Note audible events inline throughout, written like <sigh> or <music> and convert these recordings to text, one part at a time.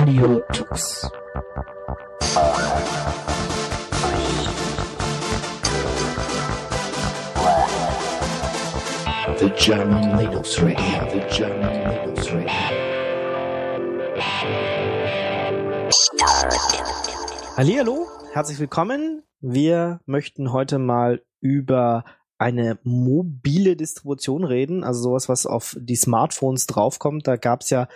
Radio Tux. The German Linux Radio, the German Linux Radio. Hallihallo, herzlich willkommen. Wir möchten heute mal über eine mobile Distribution reden, also sowas, was auf die Smartphones draufkommt. Da gab es ja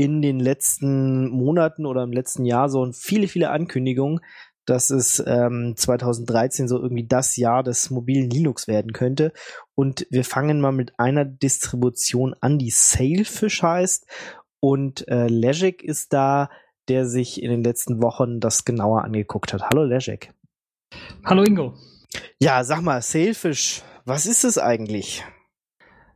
in den letzten Monaten oder im letzten Jahr so viele, viele Ankündigungen, dass es ähm, 2013 so irgendwie das Jahr des mobilen Linux werden könnte. Und wir fangen mal mit einer Distribution an, die Sailfish heißt. Und äh, Legic ist da, der sich in den letzten Wochen das genauer angeguckt hat. Hallo Legic. Hallo Ingo. Ja, sag mal, Sailfish, was ist es eigentlich?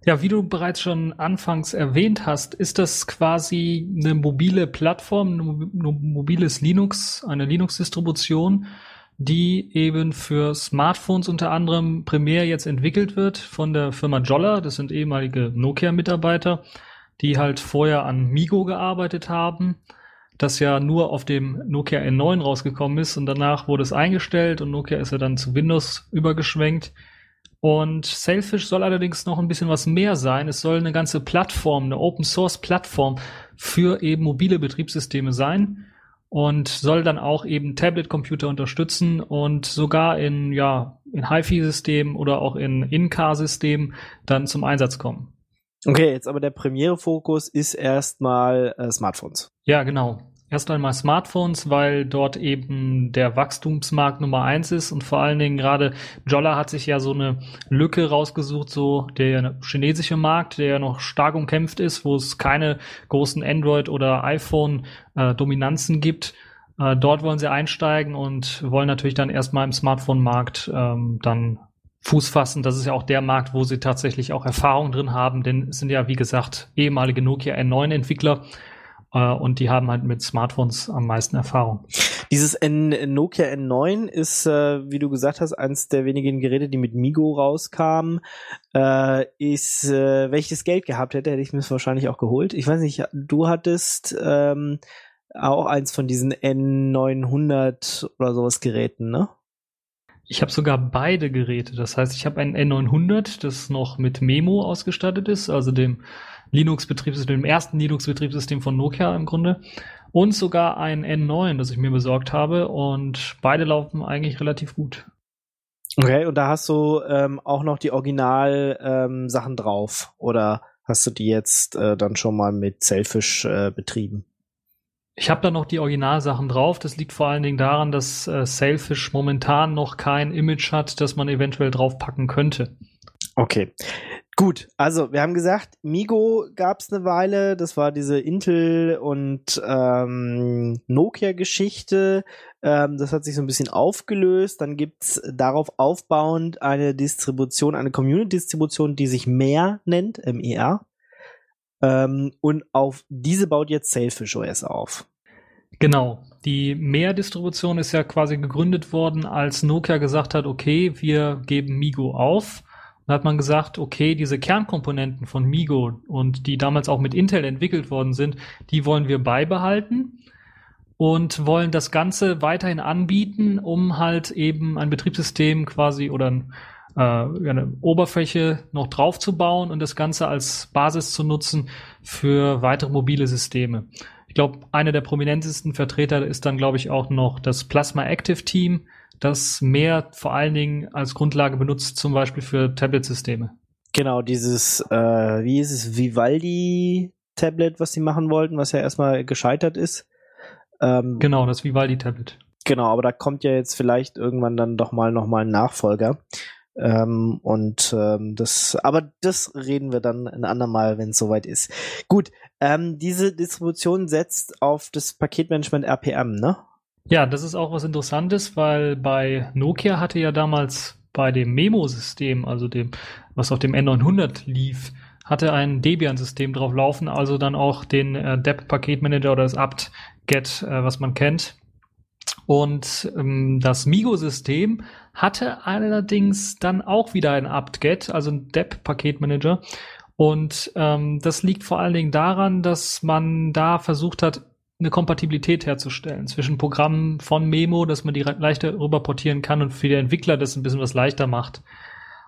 Ja, wie du bereits schon anfangs erwähnt hast, ist das quasi eine mobile Plattform, ein mobiles Linux, eine Linux-Distribution, die eben für Smartphones unter anderem primär jetzt entwickelt wird von der Firma Jolla. Das sind ehemalige Nokia-Mitarbeiter, die halt vorher an Migo gearbeitet haben, das ja nur auf dem Nokia N9 rausgekommen ist und danach wurde es eingestellt und Nokia ist ja dann zu Windows übergeschwenkt. Und Sailfish soll allerdings noch ein bisschen was mehr sein. Es soll eine ganze Plattform, eine Open Source Plattform für eben mobile Betriebssysteme sein und soll dann auch eben Tablet-Computer unterstützen und sogar in, ja, in HiFi-Systemen oder auch in In-Car-Systemen dann zum Einsatz kommen. Okay, jetzt aber der Premiere-Fokus ist erstmal äh, Smartphones. Ja, genau erst einmal Smartphones, weil dort eben der Wachstumsmarkt Nummer eins ist und vor allen Dingen gerade Jolla hat sich ja so eine Lücke rausgesucht, so der chinesische Markt, der ja noch stark umkämpft ist, wo es keine großen Android- oder iPhone-Dominanzen gibt. Äh, dort wollen sie einsteigen und wollen natürlich dann erstmal im Smartphone-Markt ähm, dann Fuß fassen. Das ist ja auch der Markt, wo sie tatsächlich auch Erfahrung drin haben, denn es sind ja, wie gesagt, ehemalige Nokia N9-Entwickler äh, und die haben halt mit Smartphones am meisten Erfahrung. Dieses Nokia N9 ist, äh, wie du gesagt hast, eines der wenigen Geräte, die mit Migo rauskamen. Äh, ist, äh, wenn ich das Geld gehabt hätte, hätte ich mir es wahrscheinlich auch geholt. Ich weiß nicht, du hattest ähm, auch eins von diesen N900 oder sowas Geräten, ne? Ich habe sogar beide Geräte. Das heißt, ich habe ein N900, das noch mit Memo ausgestattet ist, also dem Linux-Betriebssystem, dem ersten Linux-Betriebssystem von Nokia im Grunde. Und sogar ein N9, das ich mir besorgt habe. Und beide laufen eigentlich relativ gut. Okay, und da hast du ähm, auch noch die Original-Sachen ähm, drauf? Oder hast du die jetzt äh, dann schon mal mit Selfish äh, betrieben? Ich habe da noch die Originalsachen drauf. Das liegt vor allen Dingen daran, dass äh, Sailfish momentan noch kein Image hat, das man eventuell draufpacken könnte. Okay. Gut, also wir haben gesagt, Migo gab es eine Weile, das war diese Intel und ähm, Nokia-Geschichte. Ähm, das hat sich so ein bisschen aufgelöst. Dann gibt's darauf aufbauend eine Distribution, eine Community-Distribution, die sich mehr nennt, MER. Ähm, und auf diese baut jetzt Sailfish OS auf. Genau. Die Mehr-Distribution ist ja quasi gegründet worden, als Nokia gesagt hat, okay, wir geben Migo auf dann hat man gesagt, okay, diese Kernkomponenten von Migo und die damals auch mit Intel entwickelt worden sind, die wollen wir beibehalten und wollen das Ganze weiterhin anbieten, um halt eben ein Betriebssystem quasi oder ein, äh, eine Oberfläche noch drauf zu bauen und das Ganze als Basis zu nutzen für weitere mobile Systeme. Ich glaube, einer der prominentesten Vertreter ist dann, glaube ich, auch noch das Plasma Active Team, das mehr vor allen Dingen als Grundlage benutzt, zum Beispiel für Tablet-Systeme. Genau, dieses, äh, wie ist es, Vivaldi-Tablet, was sie machen wollten, was ja erstmal gescheitert ist. Ähm, genau, das Vivaldi-Tablet. Genau, aber da kommt ja jetzt vielleicht irgendwann dann doch mal nochmal ein Nachfolger. Ähm, und ähm, das, aber das reden wir dann ein andermal, wenn es soweit ist. Gut, ähm, diese Distribution setzt auf das Paketmanagement RPM, ne? Ja, das ist auch was Interessantes, weil bei Nokia hatte ja damals bei dem Memo-System, also dem, was auf dem N900 lief, hatte ein Debian-System drauf laufen, also dann auch den äh, dep-Paketmanager oder das apt-get, äh, was man kennt. Und ähm, das Migo-System hatte allerdings dann auch wieder ein apt-get, also ein dep-Paketmanager. Und ähm, das liegt vor allen Dingen daran, dass man da versucht hat, eine Kompatibilität herzustellen zwischen Programmen von Memo, dass man die leichter rüberportieren kann und für die Entwickler das ein bisschen was leichter macht.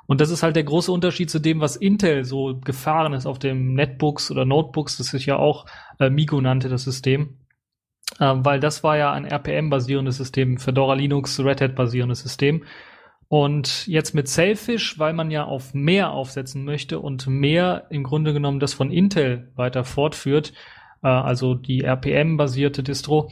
Und das ist halt der große Unterschied zu dem, was Intel so gefahren ist auf dem Netbooks oder Notebooks, das sich ja auch äh, Migo nannte, das System. Ähm, weil das war ja ein RPM-basierendes System, Fedora Linux, Red Hat-basierendes System. Und jetzt mit Selfish, weil man ja auf mehr aufsetzen möchte und mehr im Grunde genommen das von Intel weiter fortführt, äh, also die RPM-basierte Distro,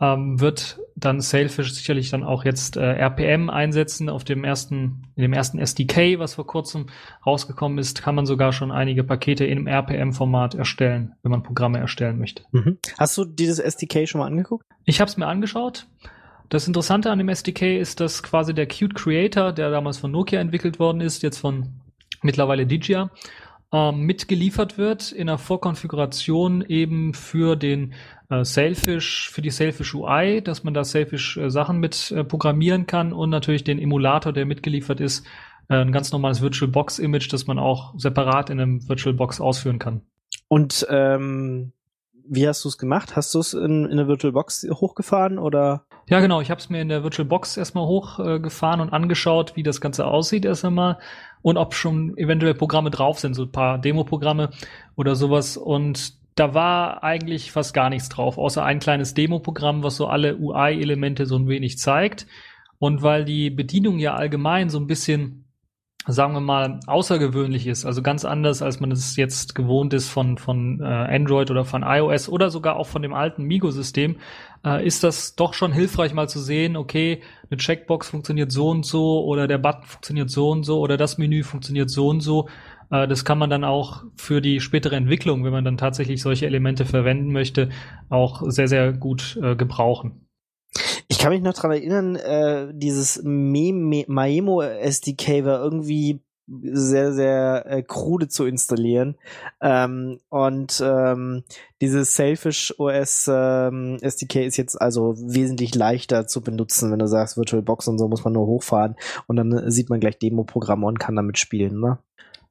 ähm, wird dann Sailfish sicherlich dann auch jetzt äh, RPM einsetzen. Auf dem ersten, in dem ersten SDK, was vor kurzem rausgekommen ist, kann man sogar schon einige Pakete im RPM-Format erstellen, wenn man Programme erstellen möchte. Mhm. Hast du dieses SDK schon mal angeguckt? Ich habe es mir angeschaut. Das Interessante an dem SDK ist, dass quasi der Qt Creator, der damals von Nokia entwickelt worden ist, jetzt von mittlerweile Digia, ähm, mitgeliefert wird in einer Vorkonfiguration eben für den äh, Sailfish, für die Sailfish UI, dass man da Sailfish äh, Sachen mit äh, programmieren kann und natürlich den Emulator, der mitgeliefert ist, äh, ein ganz normales VirtualBox Image, das man auch separat in einem VirtualBox ausführen kann. Und ähm, wie hast du es gemacht? Hast du es in, in eine VirtualBox hochgefahren oder? Ja, genau. Ich habe es mir in der VirtualBox erstmal hochgefahren und angeschaut, wie das Ganze aussieht erst einmal und ob schon eventuell Programme drauf sind, so ein paar Demo-Programme oder sowas. Und da war eigentlich fast gar nichts drauf, außer ein kleines Demo-Programm, was so alle UI-Elemente so ein wenig zeigt. Und weil die Bedienung ja allgemein so ein bisschen sagen wir mal, außergewöhnlich ist, also ganz anders, als man es jetzt gewohnt ist von, von äh, Android oder von iOS oder sogar auch von dem alten Migo-System, äh, ist das doch schon hilfreich mal zu sehen, okay, eine Checkbox funktioniert so und so oder der Button funktioniert so und so oder das Menü funktioniert so und so. Äh, das kann man dann auch für die spätere Entwicklung, wenn man dann tatsächlich solche Elemente verwenden möchte, auch sehr, sehr gut äh, gebrauchen. Ich kann mich noch dran erinnern, äh, dieses Maemo SDK war irgendwie sehr, sehr äh, krude zu installieren. Ähm, und ähm, dieses Selfish OS ähm, SDK ist jetzt also wesentlich leichter zu benutzen, wenn du sagst, VirtualBox und so muss man nur hochfahren und dann sieht man gleich Demo-Programme und kann damit spielen, ne?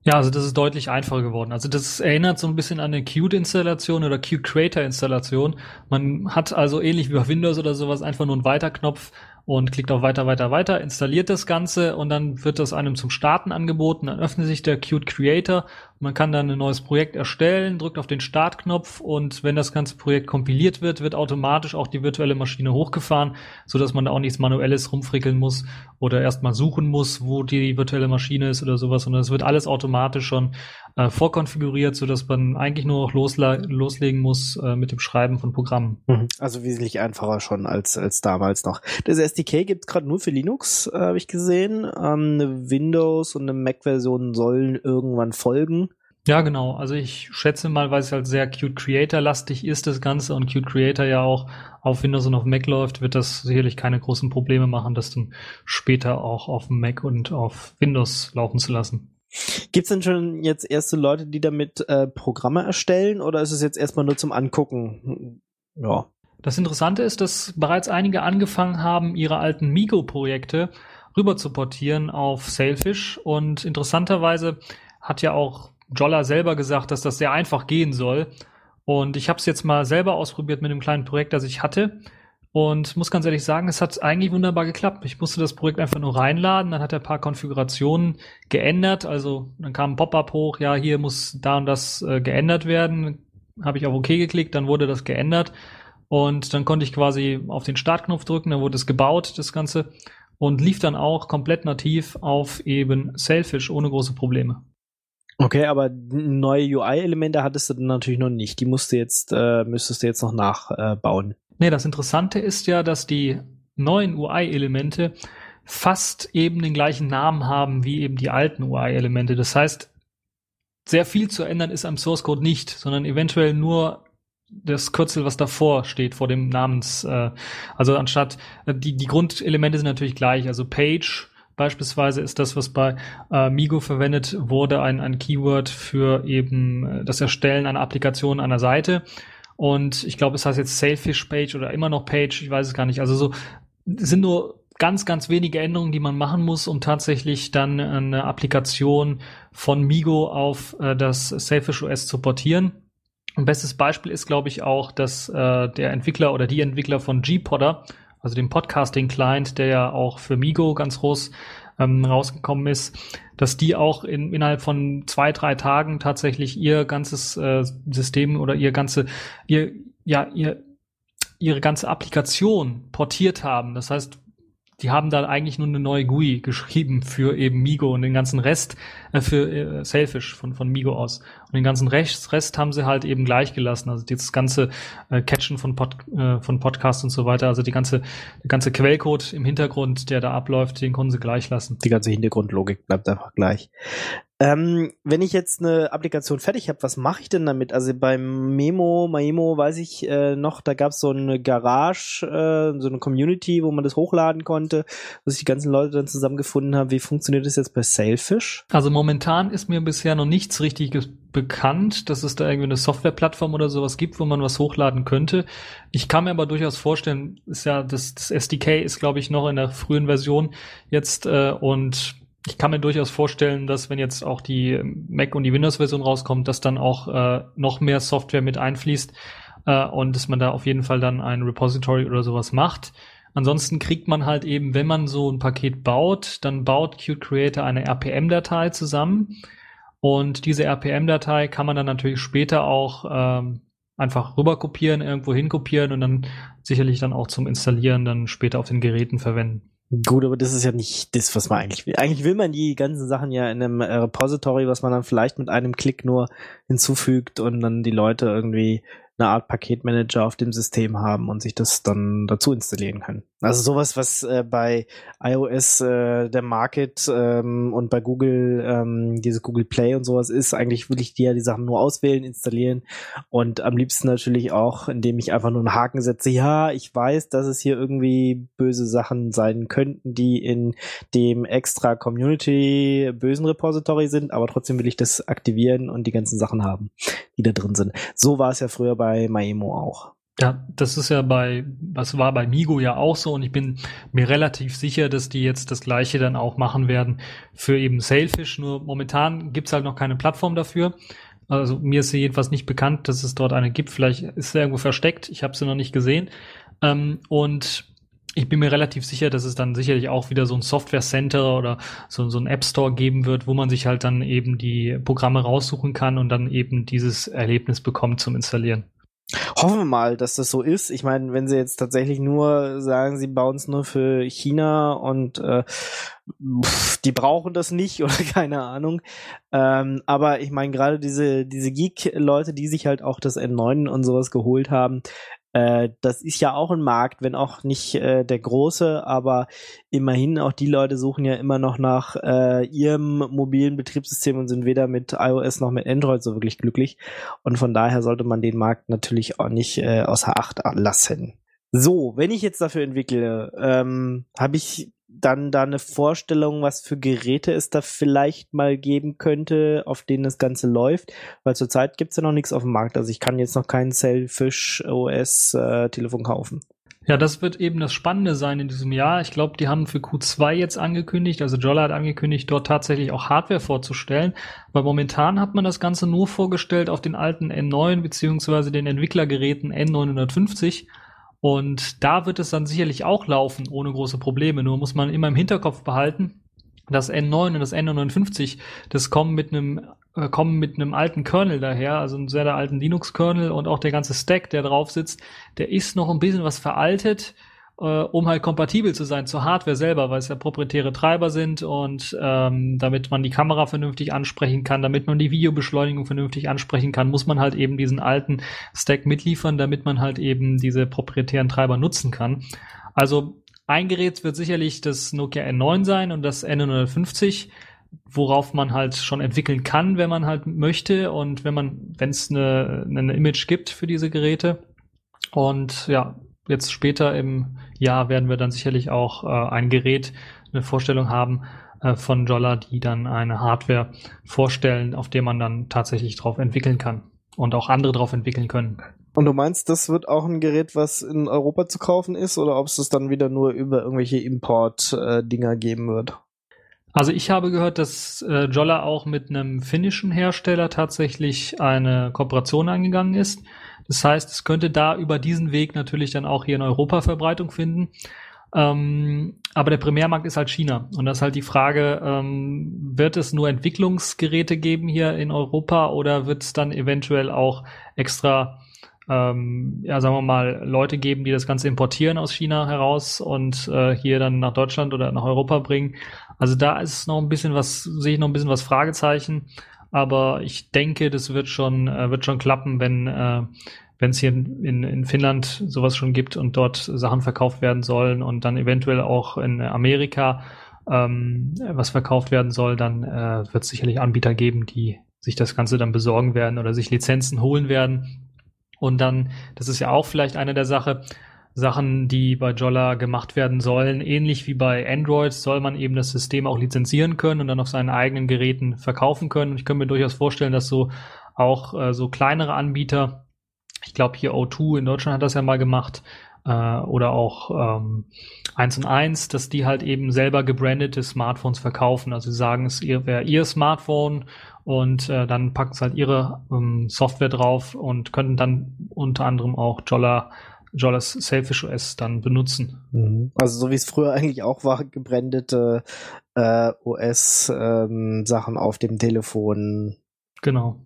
Ja, also das ist deutlich einfacher geworden. Also das erinnert so ein bisschen an eine Qt-Installation oder Qt Creator-Installation. Man hat also ähnlich wie bei Windows oder sowas einfach nur einen Weiterknopf und klickt auf Weiter, Weiter, Weiter, installiert das Ganze und dann wird das einem zum Starten angeboten. Dann öffnet sich der Qt Creator. Man kann dann ein neues Projekt erstellen, drückt auf den Startknopf und wenn das ganze Projekt kompiliert wird, wird automatisch auch die virtuelle Maschine hochgefahren, so dass man da auch nichts Manuelles rumfrickeln muss oder erstmal suchen muss, wo die virtuelle Maschine ist oder sowas, sondern es wird alles automatisch schon äh, vorkonfiguriert, so dass man eigentlich nur noch loslegen muss äh, mit dem Schreiben von Programmen. Mhm. Also wesentlich einfacher schon als, als damals noch. Das SDK gibt es gerade nur für Linux, äh, habe ich gesehen. Ähm, eine Windows und eine Mac-Version sollen irgendwann folgen. Ja, genau. Also ich schätze mal, weil es halt sehr Qt Creator-lastig ist, das Ganze, und Qt Creator ja auch auf Windows und auf Mac läuft, wird das sicherlich keine großen Probleme machen, das dann später auch auf Mac und auf Windows laufen zu lassen. Gibt's denn schon jetzt erste Leute, die damit äh, Programme erstellen oder ist es jetzt erstmal nur zum Angucken? Ja. Das Interessante ist, dass bereits einige angefangen haben, ihre alten Migo-Projekte rüber zu portieren auf Sailfish und interessanterweise hat ja auch Jolla selber gesagt, dass das sehr einfach gehen soll. Und ich habe es jetzt mal selber ausprobiert mit einem kleinen Projekt, das ich hatte. Und muss ganz ehrlich sagen, es hat eigentlich wunderbar geklappt. Ich musste das Projekt einfach nur reinladen, dann hat er ein paar Konfigurationen geändert. Also dann kam ein Pop-up hoch, ja, hier muss da und das äh, geändert werden. Habe ich auf OK geklickt, dann wurde das geändert. Und dann konnte ich quasi auf den Startknopf drücken, dann wurde es gebaut, das Ganze. Und lief dann auch komplett nativ auf eben Sailfish ohne große Probleme. Okay, aber neue UI-Elemente hattest du dann natürlich noch nicht. Die musst du jetzt, äh, müsstest du jetzt noch nachbauen. Äh, Nee, das Interessante ist ja, dass die neuen UI-Elemente fast eben den gleichen Namen haben wie eben die alten UI-Elemente. Das heißt, sehr viel zu ändern ist am Source Code nicht, sondern eventuell nur das Kürzel, was davor steht, vor dem Namens. Äh, also anstatt äh, die, die Grundelemente sind natürlich gleich. Also Page beispielsweise ist das, was bei äh, Migo verwendet wurde, ein, ein Keyword für eben äh, das Erstellen einer Applikation einer Seite. Und ich glaube, es heißt jetzt Sailfish Page oder immer noch Page, ich weiß es gar nicht. Also so sind nur ganz, ganz wenige Änderungen, die man machen muss, um tatsächlich dann eine Applikation von Migo auf äh, das Sailfish OS zu portieren. Ein bestes Beispiel ist, glaube ich, auch, dass äh, der Entwickler oder die Entwickler von G-Podder, also dem Podcasting-Client, der ja auch für Migo ganz groß ähm, rausgekommen ist, dass die auch in, innerhalb von zwei, drei Tagen tatsächlich ihr ganzes äh, System oder ihr ganze, ihr, ja, ihr, ihre ganze Applikation portiert haben. Das heißt, die haben da eigentlich nur eine neue GUI geschrieben für eben Migo und den ganzen Rest äh, für äh, Selfish von, von Migo aus. Und den ganzen Rest, Rest haben sie halt eben gleich gelassen. Also das ganze äh, Catchen von, Pod, äh, von Podcasts und so weiter, also die ganze, der ganze Quellcode im Hintergrund, der da abläuft, den konnten sie gleich lassen. Die ganze Hintergrundlogik bleibt einfach gleich. Ähm, wenn ich jetzt eine Applikation fertig habe, was mache ich denn damit? Also beim Memo, Maemo weiß ich äh, noch, da gab es so eine Garage, äh, so eine Community, wo man das hochladen konnte, wo sich die ganzen Leute dann zusammengefunden haben. Wie funktioniert das jetzt bei Sailfish? Also momentan ist mir bisher noch nichts richtiges bekannt, dass es da irgendwie eine Softwareplattform oder sowas gibt, wo man was hochladen könnte. Ich kann mir aber durchaus vorstellen, ist ja das, das SDK ist glaube ich noch in der frühen Version jetzt äh, und ich kann mir durchaus vorstellen, dass wenn jetzt auch die Mac und die Windows-Version rauskommt, dass dann auch äh, noch mehr Software mit einfließt äh, und dass man da auf jeden Fall dann ein Repository oder sowas macht. Ansonsten kriegt man halt eben, wenn man so ein Paket baut, dann baut Qt Creator eine RPM-Datei zusammen und diese RPM-Datei kann man dann natürlich später auch ähm, einfach rüber kopieren, irgendwo hinkopieren und dann sicherlich dann auch zum Installieren dann später auf den Geräten verwenden. Gut, aber das ist ja nicht das, was man eigentlich will. Eigentlich will man die ganzen Sachen ja in einem Repository, was man dann vielleicht mit einem Klick nur hinzufügt und dann die Leute irgendwie eine Art Paketmanager auf dem System haben und sich das dann dazu installieren können. Also sowas, was äh, bei iOS äh, der Market ähm, und bei Google ähm, diese Google Play und sowas ist, eigentlich will ich dir die Sachen nur auswählen, installieren und am liebsten natürlich auch, indem ich einfach nur einen Haken setze. Ja, ich weiß, dass es hier irgendwie böse Sachen sein könnten, die in dem extra Community bösen Repository sind, aber trotzdem will ich das aktivieren und die ganzen Sachen haben, die da drin sind. So war es ja früher bei Maemo auch. Ja, das ist ja bei, was war bei Migo ja auch so und ich bin mir relativ sicher, dass die jetzt das gleiche dann auch machen werden für eben Sailfish. Nur momentan gibt's halt noch keine Plattform dafür. Also mir ist sie jedenfalls nicht bekannt, dass es dort eine gibt. Vielleicht ist sie irgendwo versteckt. Ich habe sie noch nicht gesehen. Ähm, und ich bin mir relativ sicher, dass es dann sicherlich auch wieder so ein Software Center oder so, so ein App Store geben wird, wo man sich halt dann eben die Programme raussuchen kann und dann eben dieses Erlebnis bekommt zum Installieren. Hoffen wir mal, dass das so ist. Ich meine, wenn sie jetzt tatsächlich nur sagen, sie bauen es nur für China und äh, pff, die brauchen das nicht <laughs> oder keine Ahnung. Ähm, aber ich meine, gerade diese, diese Geek-Leute, die sich halt auch das N9 und sowas geholt haben, äh, das ist ja auch ein Markt, wenn auch nicht äh, der große, aber immerhin auch die Leute suchen ja immer noch nach äh, ihrem mobilen Betriebssystem und sind weder mit iOS noch mit Android so wirklich glücklich. Und von daher sollte man den Markt natürlich auch nicht äh, außer Acht lassen. So, wenn ich jetzt dafür entwickle, ähm, habe ich dann da eine Vorstellung, was für Geräte es da vielleicht mal geben könnte, auf denen das Ganze läuft? Weil zurzeit gibt's ja noch nichts auf dem Markt. Also ich kann jetzt noch kein Selfish OS äh, Telefon kaufen. Ja, das wird eben das Spannende sein in diesem Jahr. Ich glaube, die haben für Q2 jetzt angekündigt, also Jolla hat angekündigt, dort tatsächlich auch Hardware vorzustellen. Weil momentan hat man das Ganze nur vorgestellt auf den alten N9 beziehungsweise den Entwicklergeräten N950. Und da wird es dann sicherlich auch laufen, ohne große Probleme. Nur muss man immer im Hinterkopf behalten, das N9 und das N59, das kommen mit einem äh, kommen mit einem alten Kernel daher, also einem sehr alten Linux-Kernel und auch der ganze Stack, der drauf sitzt, der ist noch ein bisschen was veraltet äh, um halt kompatibel zu sein zur Hardware selber, weil es ja proprietäre Treiber sind und ähm, damit man die Kamera vernünftig ansprechen kann, damit man die Videobeschleunigung vernünftig ansprechen kann, muss man halt eben diesen alten Stack mitliefern, damit man halt eben diese proprietären Treiber nutzen kann. Also ein Gerät wird sicherlich das Nokia N9 sein und das N950 worauf man halt schon entwickeln kann, wenn man halt möchte und wenn man, wenn es eine, eine Image gibt für diese Geräte. Und ja, jetzt später im Jahr werden wir dann sicherlich auch äh, ein Gerät, eine Vorstellung haben äh, von Jolla, die dann eine Hardware vorstellen, auf der man dann tatsächlich drauf entwickeln kann und auch andere drauf entwickeln können. Und du meinst, das wird auch ein Gerät, was in Europa zu kaufen ist, oder ob es das dann wieder nur über irgendwelche Import-Dinger geben wird? Also ich habe gehört, dass äh, Jolla auch mit einem finnischen Hersteller tatsächlich eine Kooperation eingegangen ist. Das heißt, es könnte da über diesen Weg natürlich dann auch hier in Europa Verbreitung finden. Ähm, aber der Primärmarkt ist halt China. Und das ist halt die Frage, ähm, wird es nur Entwicklungsgeräte geben hier in Europa oder wird es dann eventuell auch extra, ähm, ja, sagen wir mal, Leute geben, die das Ganze importieren aus China heraus und äh, hier dann nach Deutschland oder nach Europa bringen? Also da ist noch ein bisschen was, sehe ich noch ein bisschen was Fragezeichen. Aber ich denke, das wird schon, äh, wird schon klappen, wenn, äh, wenn es hier in, in Finnland sowas schon gibt und dort Sachen verkauft werden sollen und dann eventuell auch in Amerika ähm, was verkauft werden soll, dann äh, wird es sicherlich Anbieter geben, die sich das Ganze dann besorgen werden oder sich Lizenzen holen werden. Und dann, das ist ja auch vielleicht eine der Sache, Sachen, die bei Jolla gemacht werden sollen, ähnlich wie bei Android, soll man eben das System auch lizenzieren können und dann auf seinen eigenen Geräten verkaufen können. Und ich könnte mir durchaus vorstellen, dass so auch äh, so kleinere Anbieter ich glaube hier O2 in Deutschland hat das ja mal gemacht äh, oder auch ähm, 1 und 1, dass die halt eben selber gebrandete Smartphones verkaufen. Also sie sagen, es wäre ihr Smartphone und äh, dann packen sie halt ihre ähm, Software drauf und könnten dann unter anderem auch Jolla Jollas Selfish OS dann benutzen. Mhm. Also so wie es früher eigentlich auch war, gebrandete äh, OS-Sachen ähm, auf dem Telefon. Genau.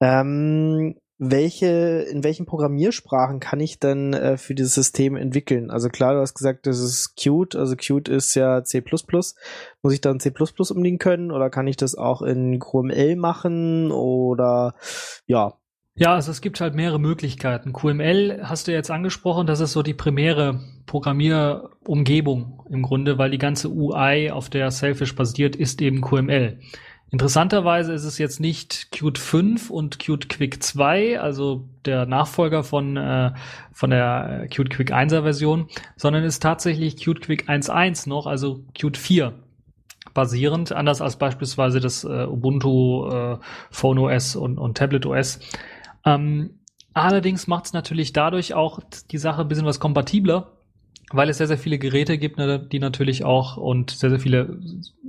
Ähm, welche, in welchen Programmiersprachen kann ich denn äh, für dieses System entwickeln? Also klar, du hast gesagt, das ist Qt, also Qt ist ja C++. Muss ich dann C++ umlegen können oder kann ich das auch in QML machen oder ja? Ja, also es gibt halt mehrere Möglichkeiten. QML hast du jetzt angesprochen, das ist so die primäre Programmierumgebung im Grunde, weil die ganze UI, auf der Selfish basiert, ist eben QML. Interessanterweise ist es jetzt nicht Qt 5 und Qt Quick 2, also der Nachfolger von, äh, von der Qt Quick 1er Version, sondern ist tatsächlich Qt Quick 1.1 noch, also Qt 4 basierend, anders als beispielsweise das äh, Ubuntu äh, Phone OS und, und Tablet OS. Ähm, allerdings macht es natürlich dadurch auch die Sache ein bisschen was kompatibler, weil es sehr, sehr viele Geräte gibt, ne, die natürlich auch und sehr, sehr viele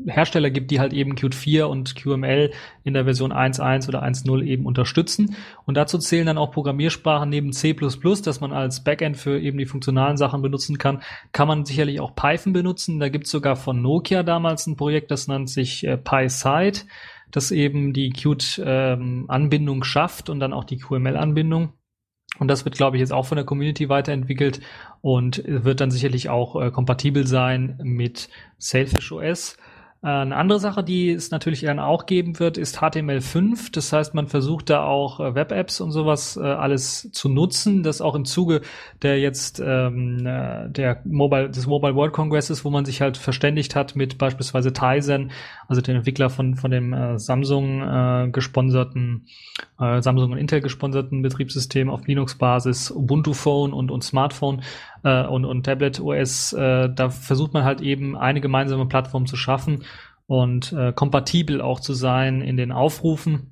Hersteller gibt, die halt eben Qt 4 und QML in der Version 1.1 oder 1.0 eben unterstützen. Und dazu zählen dann auch Programmiersprachen neben C++, dass man als Backend für eben die funktionalen Sachen benutzen kann, kann man sicherlich auch Python benutzen. Da gibt es sogar von Nokia damals ein Projekt, das nennt sich äh, PySite, das eben die Qt-Anbindung ähm, schafft und dann auch die QML-Anbindung. Und das wird, glaube ich, jetzt auch von der Community weiterentwickelt und wird dann sicherlich auch äh, kompatibel sein mit Sailfish OS. Äh, eine andere Sache, die es natürlich dann auch geben wird, ist HTML5. Das heißt, man versucht da auch äh, Web-Apps und sowas äh, alles zu nutzen. Das auch im Zuge der jetzt ähm, äh, der Mobile, des Mobile World Congresses, wo man sich halt verständigt hat mit beispielsweise Tizen, also den Entwickler von von dem äh, Samsung äh, gesponserten äh, Samsung und Intel gesponserten Betriebssystem auf Linux-Basis, Ubuntu Phone und und Smartphone äh, und, und Tablet OS, äh, da versucht man halt eben eine gemeinsame Plattform zu schaffen und äh, kompatibel auch zu sein in den Aufrufen.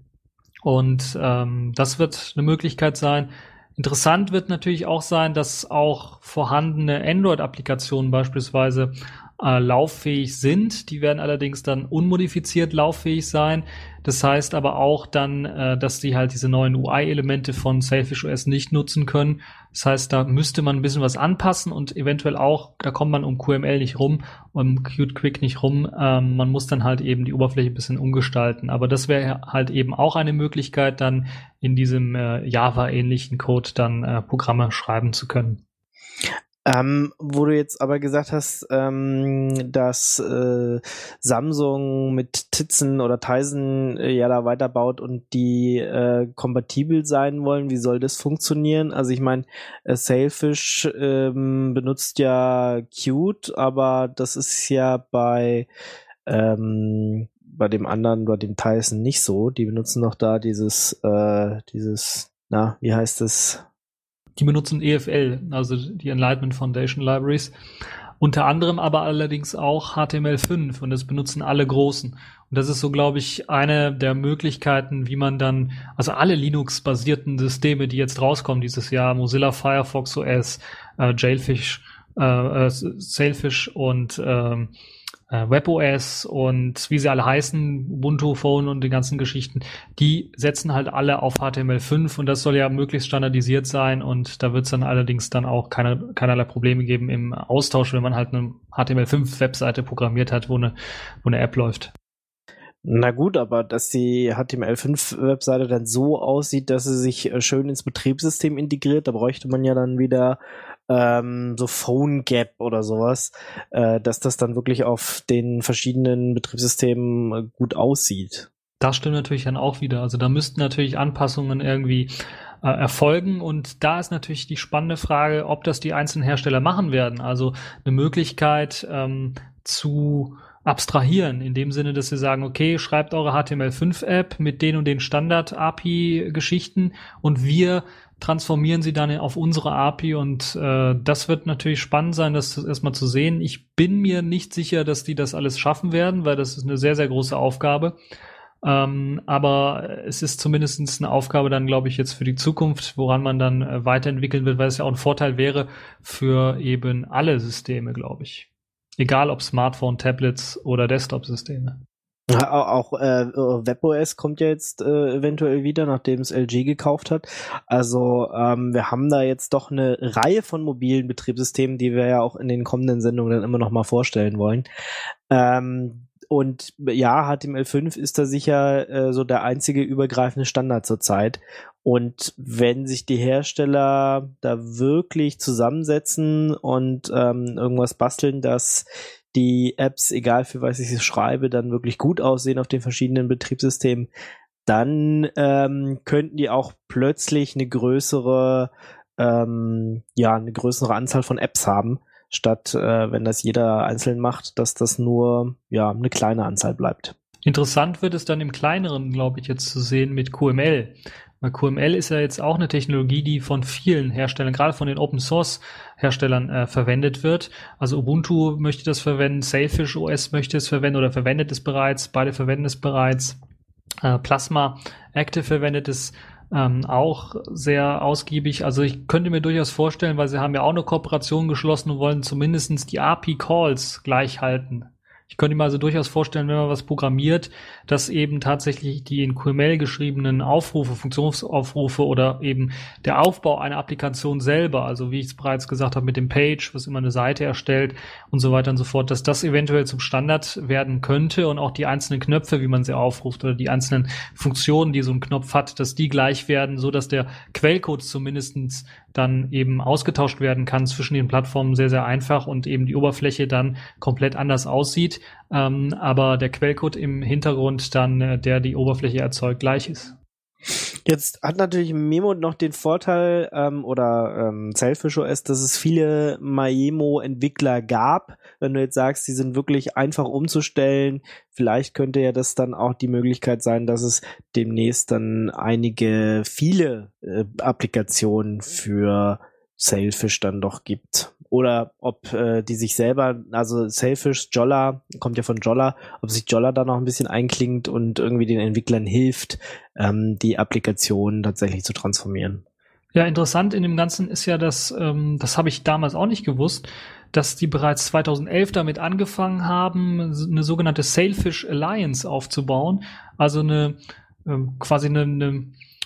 Und ähm, das wird eine Möglichkeit sein. Interessant wird natürlich auch sein, dass auch vorhandene Android-Applikationen beispielsweise äh, lauffähig sind. Die werden allerdings dann unmodifiziert lauffähig sein. Das heißt aber auch dann, äh, dass die halt diese neuen UI-Elemente von Selfish OS nicht nutzen können. Das heißt, da müsste man ein bisschen was anpassen und eventuell auch, da kommt man um QML nicht rum, um Qt Quick nicht rum. Ähm, man muss dann halt eben die Oberfläche ein bisschen umgestalten. Aber das wäre halt eben auch eine Möglichkeit, dann in diesem äh, Java-ähnlichen Code dann äh, Programme schreiben zu können. Ähm, wo du jetzt aber gesagt hast, ähm, dass äh, Samsung mit Tizen oder Tizen äh, ja da weiterbaut und die äh, kompatibel sein wollen, wie soll das funktionieren? Also ich meine, äh, Sailfish ähm, benutzt ja Qt, aber das ist ja bei ähm, bei dem anderen, bei dem Tyson nicht so. Die benutzen noch da dieses, äh, dieses, na, wie heißt es? Die benutzen EFL, also die Enlightenment Foundation Libraries. Unter anderem aber allerdings auch HTML5 und das benutzen alle Großen. Und das ist so, glaube ich, eine der Möglichkeiten, wie man dann, also alle Linux-basierten Systeme, die jetzt rauskommen dieses Jahr, Mozilla Firefox OS, äh, Jailfish, äh, äh, Sailfish und ähm, äh, WebOS und wie sie alle heißen, Ubuntu Phone und die ganzen Geschichten, die setzen halt alle auf HTML5 und das soll ja möglichst standardisiert sein und da wird es dann allerdings dann auch keine, keinerlei Probleme geben im Austausch, wenn man halt eine HTML5-Webseite programmiert hat, wo eine, wo eine App läuft. Na gut, aber dass die HTML5-Webseite dann so aussieht, dass sie sich äh, schön ins Betriebssystem integriert, da bräuchte man ja dann wieder ähm, so Phone Gap oder sowas, äh, dass das dann wirklich auf den verschiedenen Betriebssystemen äh, gut aussieht. Das stimmt natürlich dann auch wieder. Also da müssten natürlich Anpassungen irgendwie äh, erfolgen und da ist natürlich die spannende Frage, ob das die einzelnen Hersteller machen werden. Also eine Möglichkeit ähm, zu abstrahieren, in dem Sinne, dass sie sagen, okay, schreibt eure HTML5-App mit den und den Standard-API-Geschichten und wir transformieren sie dann auf unsere API und äh, das wird natürlich spannend sein, das erstmal zu sehen. Ich bin mir nicht sicher, dass die das alles schaffen werden, weil das ist eine sehr, sehr große Aufgabe. Ähm, aber es ist zumindest eine Aufgabe dann, glaube ich, jetzt für die Zukunft, woran man dann äh, weiterentwickeln wird, weil es ja auch ein Vorteil wäre für eben alle Systeme, glaube ich. Egal ob Smartphone, Tablets oder Desktop-Systeme. Auch äh, WebOS kommt ja jetzt äh, eventuell wieder, nachdem es LG gekauft hat. Also ähm, wir haben da jetzt doch eine Reihe von mobilen Betriebssystemen, die wir ja auch in den kommenden Sendungen dann immer noch mal vorstellen wollen. Ähm, und ja, HTML5 ist da sicher äh, so der einzige übergreifende Standard zurzeit. Und wenn sich die Hersteller da wirklich zusammensetzen und ähm, irgendwas basteln, dass die Apps, egal für was ich sie schreibe, dann wirklich gut aussehen auf den verschiedenen Betriebssystemen, dann ähm, könnten die auch plötzlich eine größere, ähm, ja, eine größere Anzahl von Apps haben, statt äh, wenn das jeder einzeln macht, dass das nur ja eine kleine Anzahl bleibt. Interessant wird es dann im kleineren, glaube ich, jetzt zu sehen mit QML. Weil QML ist ja jetzt auch eine Technologie, die von vielen Herstellern, gerade von den Open Source Herstellern äh, verwendet wird. Also Ubuntu möchte das verwenden, Sailfish OS möchte es verwenden oder verwendet es bereits, beide verwenden es bereits. Äh, Plasma Active verwendet es ähm, auch sehr ausgiebig. Also ich könnte mir durchaus vorstellen, weil sie haben ja auch eine Kooperation geschlossen und wollen zumindestens die API-Calls gleich halten. Ich könnte mir also durchaus vorstellen, wenn man was programmiert, dass eben tatsächlich die in QML geschriebenen Aufrufe, Funktionsaufrufe oder eben der Aufbau einer Applikation selber, also wie ich es bereits gesagt habe mit dem Page, was immer eine Seite erstellt und so weiter und so fort, dass das eventuell zum Standard werden könnte und auch die einzelnen Knöpfe, wie man sie aufruft oder die einzelnen Funktionen, die so ein Knopf hat, dass die gleich werden, so dass der Quellcode zumindestens dann eben ausgetauscht werden kann zwischen den Plattformen sehr, sehr einfach und eben die Oberfläche dann komplett anders aussieht, ähm, aber der Quellcode im Hintergrund dann, äh, der die Oberfläche erzeugt, gleich ist. Jetzt hat natürlich Memo noch den Vorteil ähm, oder ähm, Selfish OS, dass es viele Maemo-Entwickler gab. Wenn du jetzt sagst, die sind wirklich einfach umzustellen, vielleicht könnte ja das dann auch die Möglichkeit sein, dass es demnächst dann einige viele äh, Applikationen für Sailfish dann doch gibt oder ob äh, die sich selber, also Selfish, Jolla, kommt ja von Jolla, ob sich Jolla da noch ein bisschen einklingt und irgendwie den Entwicklern hilft, ähm, die Applikation tatsächlich zu transformieren. Ja, interessant in dem Ganzen ist ja, dass, ähm, das habe ich damals auch nicht gewusst, dass die bereits 2011 damit angefangen haben, eine sogenannte Sailfish Alliance aufzubauen. Also eine ähm, quasi eine, eine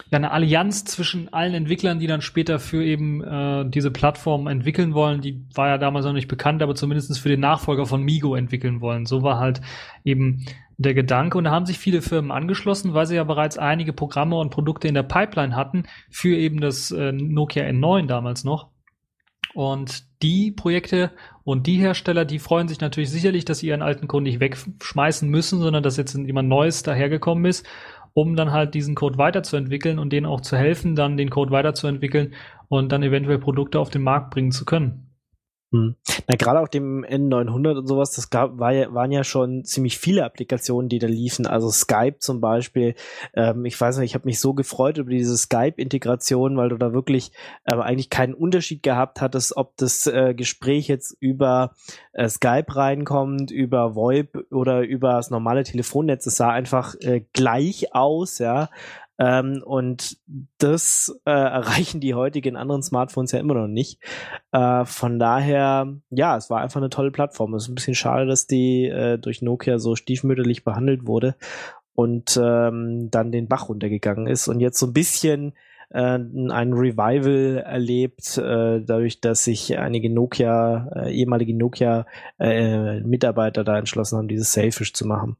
ja eine Allianz zwischen allen Entwicklern, die dann später für eben äh, diese Plattform entwickeln wollen. Die war ja damals noch nicht bekannt, aber zumindest für den Nachfolger von Migo entwickeln wollen. So war halt eben der Gedanke. Und da haben sich viele Firmen angeschlossen, weil sie ja bereits einige Programme und Produkte in der Pipeline hatten für eben das äh, Nokia N9 damals noch. Und die Projekte und die Hersteller, die freuen sich natürlich sicherlich, dass sie ihren alten Code nicht wegschmeißen müssen, sondern dass jetzt jemand Neues dahergekommen ist um dann halt diesen Code weiterzuentwickeln und denen auch zu helfen, dann den Code weiterzuentwickeln und dann eventuell Produkte auf den Markt bringen zu können. Hm. Na, gerade auf dem N900 und sowas, das gab, war ja, waren ja schon ziemlich viele Applikationen, die da liefen. Also Skype zum Beispiel. Ähm, ich weiß nicht, ich habe mich so gefreut über diese Skype-Integration, weil du da wirklich äh, eigentlich keinen Unterschied gehabt hattest, ob das äh, Gespräch jetzt über äh, Skype reinkommt, über VoIP oder über das normale Telefonnetz. Es sah einfach äh, gleich aus, ja. Ähm, und das äh, <laughs> erreichen die heutigen anderen Smartphones ja immer noch nicht. Äh, von daher, ja, es war einfach eine tolle Plattform. Es ist ein bisschen schade, dass die äh, durch Nokia so stiefmütterlich behandelt wurde und ähm, dann den Bach runtergegangen ist und jetzt so ein bisschen äh, ein Revival erlebt, äh, dadurch, dass sich einige Nokia, äh, ehemalige Nokia-Mitarbeiter da entschlossen haben, dieses Selfish zu machen.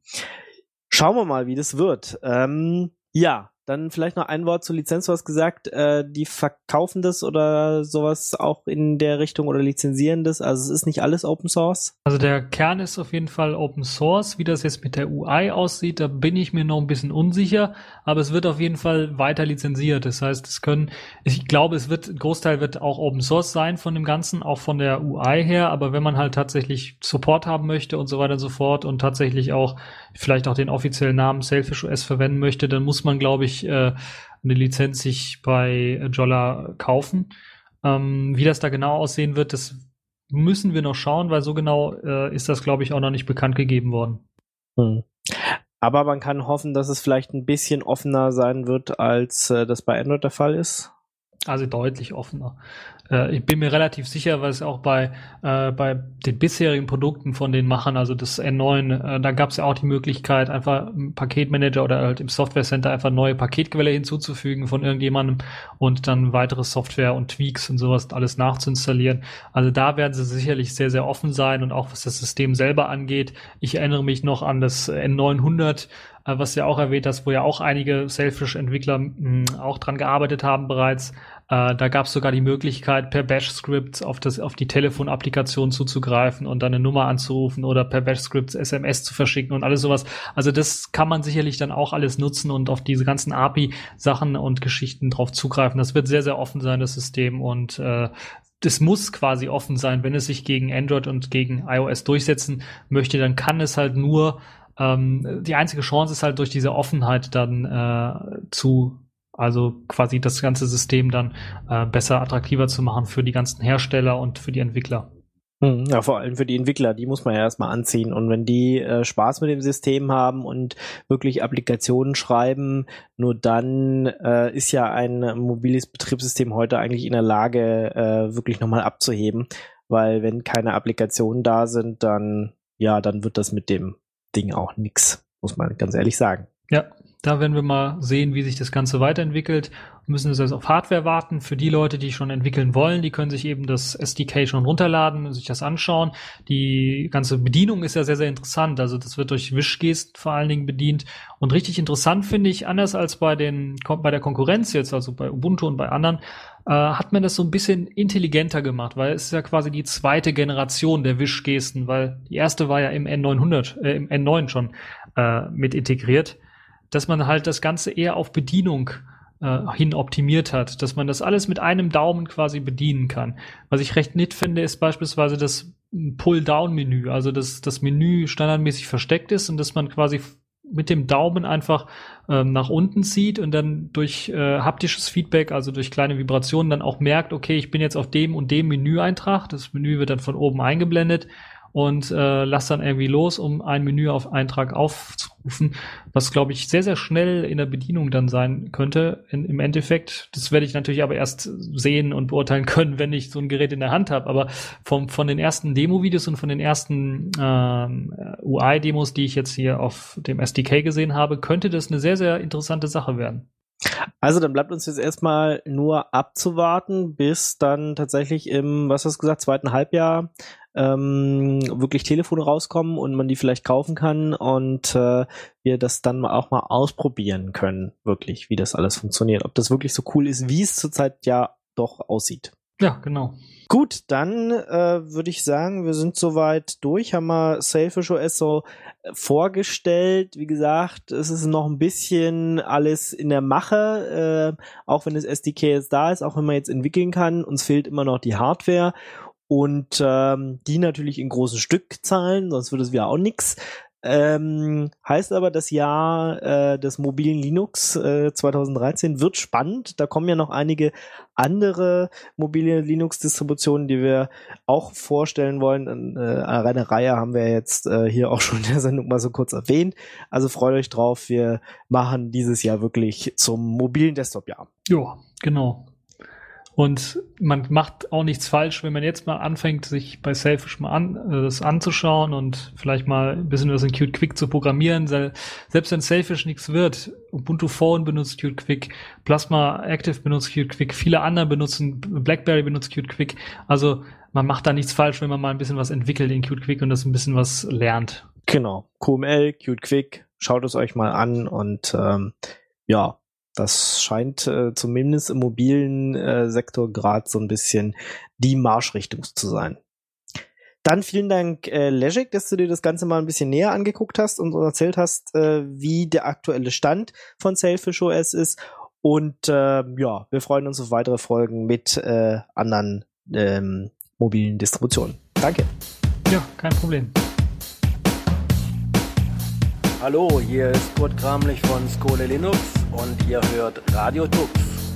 Schauen wir mal, wie das wird. Ähm, ja, dann vielleicht noch ein Wort zur Lizenz. Du hast gesagt, äh, die verkaufen das oder sowas auch in der Richtung oder lizenzieren das. Also es ist nicht alles Open Source. Also der Kern ist auf jeden Fall Open Source. Wie das jetzt mit der UI aussieht, da bin ich mir noch ein bisschen unsicher. Aber es wird auf jeden Fall weiter lizenziert. Das heißt, es können, ich glaube, es wird, ein Großteil wird auch Open Source sein von dem Ganzen, auch von der UI her. Aber wenn man halt tatsächlich Support haben möchte und so weiter und so fort und tatsächlich auch vielleicht auch den offiziellen Namen Selfish OS verwenden möchte, dann muss man, glaube ich, äh, eine Lizenz sich bei Jolla kaufen. Ähm, wie das da genau aussehen wird, das müssen wir noch schauen, weil so genau äh, ist das, glaube ich, auch noch nicht bekannt gegeben worden. Hm. Aber man kann hoffen, dass es vielleicht ein bisschen offener sein wird, als äh, das bei Android der Fall ist. Also deutlich offener. Äh, ich bin mir relativ sicher, weil es auch bei, äh, bei den bisherigen Produkten von den Machern, also das N9, äh, da gab es ja auch die Möglichkeit, einfach im Paketmanager oder halt im Software Center einfach neue Paketquelle hinzuzufügen von irgendjemandem und dann weitere Software und Tweaks und sowas alles nachzuinstallieren. Also da werden sie sicherlich sehr, sehr offen sein und auch was das System selber angeht. Ich erinnere mich noch an das N900, äh, was ja auch erwähnt hast, wo ja auch einige Selfish-Entwickler hm, auch dran gearbeitet haben bereits. Äh, da gab es sogar die Möglichkeit, per Bash-Script auf, das, auf die Telefonapplikation zuzugreifen und dann eine Nummer anzurufen oder per Bash-Script SMS zu verschicken und alles sowas. Also das kann man sicherlich dann auch alles nutzen und auf diese ganzen API-Sachen und Geschichten drauf zugreifen. Das wird sehr, sehr offen sein, das System. Und äh, das muss quasi offen sein. Wenn es sich gegen Android und gegen iOS durchsetzen möchte, dann kann es halt nur ähm, die einzige Chance ist halt durch diese Offenheit dann äh, zu also quasi das ganze System dann äh, besser attraktiver zu machen für die ganzen Hersteller und für die Entwickler. Hm, ja, vor allem für die Entwickler, die muss man ja erstmal anziehen. Und wenn die äh, Spaß mit dem System haben und wirklich Applikationen schreiben, nur dann äh, ist ja ein mobiles Betriebssystem heute eigentlich in der Lage, äh, wirklich nochmal abzuheben. Weil wenn keine Applikationen da sind, dann, ja, dann wird das mit dem Ding auch nix, muss man ganz ehrlich sagen. Ja, da werden wir mal sehen, wie sich das Ganze weiterentwickelt. Wir müssen jetzt also auf Hardware warten. Für die Leute, die schon entwickeln wollen, die können sich eben das SDK schon runterladen und sich das anschauen. Die ganze Bedienung ist ja sehr, sehr interessant. Also das wird durch Wischgesten vor allen Dingen bedient. Und richtig interessant finde ich, anders als bei den, bei der Konkurrenz jetzt, also bei Ubuntu und bei anderen, äh, hat man das so ein bisschen intelligenter gemacht, weil es ist ja quasi die zweite Generation der Wischgesten, weil die erste war ja im N900, äh, im N9 schon äh, mit integriert dass man halt das Ganze eher auf Bedienung äh, hin optimiert hat, dass man das alles mit einem Daumen quasi bedienen kann. Was ich recht nett finde, ist beispielsweise das Pull-Down-Menü, also dass das Menü standardmäßig versteckt ist und dass man quasi mit dem Daumen einfach ähm, nach unten zieht und dann durch äh, haptisches Feedback, also durch kleine Vibrationen, dann auch merkt, okay, ich bin jetzt auf dem und dem Menüeintrag. Das Menü wird dann von oben eingeblendet und äh, lass dann irgendwie los, um ein Menü auf Eintrag aufzurufen, was glaube ich sehr, sehr schnell in der Bedienung dann sein könnte. In, Im Endeffekt, das werde ich natürlich aber erst sehen und beurteilen <laughs> können, wenn ich so ein Gerät in der Hand habe. Aber vom, von den ersten Demo-Videos und von den ersten ähm, UI-Demos, die ich jetzt hier auf dem SDK gesehen habe, könnte das eine sehr, sehr interessante Sache werden. Also dann bleibt uns jetzt erstmal nur abzuwarten, bis dann tatsächlich im, was hast du gesagt, zweiten Halbjahr ähm, wirklich Telefone rauskommen und man die vielleicht kaufen kann und äh, wir das dann auch mal ausprobieren können, wirklich, wie das alles funktioniert. Ob das wirklich so cool ist, wie es zurzeit ja doch aussieht. Ja, genau. Gut, dann äh, würde ich sagen, wir sind soweit durch, haben wir Selfish OS so äh, vorgestellt. Wie gesagt, es ist noch ein bisschen alles in der Mache, äh, auch wenn das SDK jetzt da ist, auch wenn man jetzt entwickeln kann. Uns fehlt immer noch die Hardware und ähm, die natürlich in großen Stückzahlen, sonst würde es wieder auch nix. Ähm, heißt aber, das Jahr äh, des mobilen Linux äh, 2013 wird spannend. Da kommen ja noch einige andere mobile Linux-Distributionen, die wir auch vorstellen wollen. Äh, eine Reihe haben wir jetzt äh, hier auch schon in der Sendung mal so kurz erwähnt. Also freut euch drauf. Wir machen dieses Jahr wirklich zum mobilen Desktop-Jahr. Ja, genau. Und man macht auch nichts falsch, wenn man jetzt mal anfängt, sich bei Selfish mal an, äh, das anzuschauen und vielleicht mal ein bisschen was in Qt Quick zu programmieren. Selbst wenn Selfish nichts wird, Ubuntu Phone benutzt Qt Quick, Plasma Active benutzt Qt Quick, viele andere benutzen, BlackBerry benutzt Qt Quick. Also man macht da nichts falsch, wenn man mal ein bisschen was entwickelt in Qt Quick und das ein bisschen was lernt. Genau. QML, Qt Quick, schaut es euch mal an und ähm, ja, das scheint äh, zumindest im mobilen äh, Sektor gerade so ein bisschen die Marschrichtung zu sein. Dann vielen Dank, äh, Legic, dass du dir das Ganze mal ein bisschen näher angeguckt hast und erzählt hast, äh, wie der aktuelle Stand von Sailfish OS ist. Und äh, ja, wir freuen uns auf weitere Folgen mit äh, anderen ähm, mobilen Distributionen. Danke. Ja, kein Problem. Hallo, hier ist Kurt Kramlich von Skole Linux und ihr hört Radio Tux.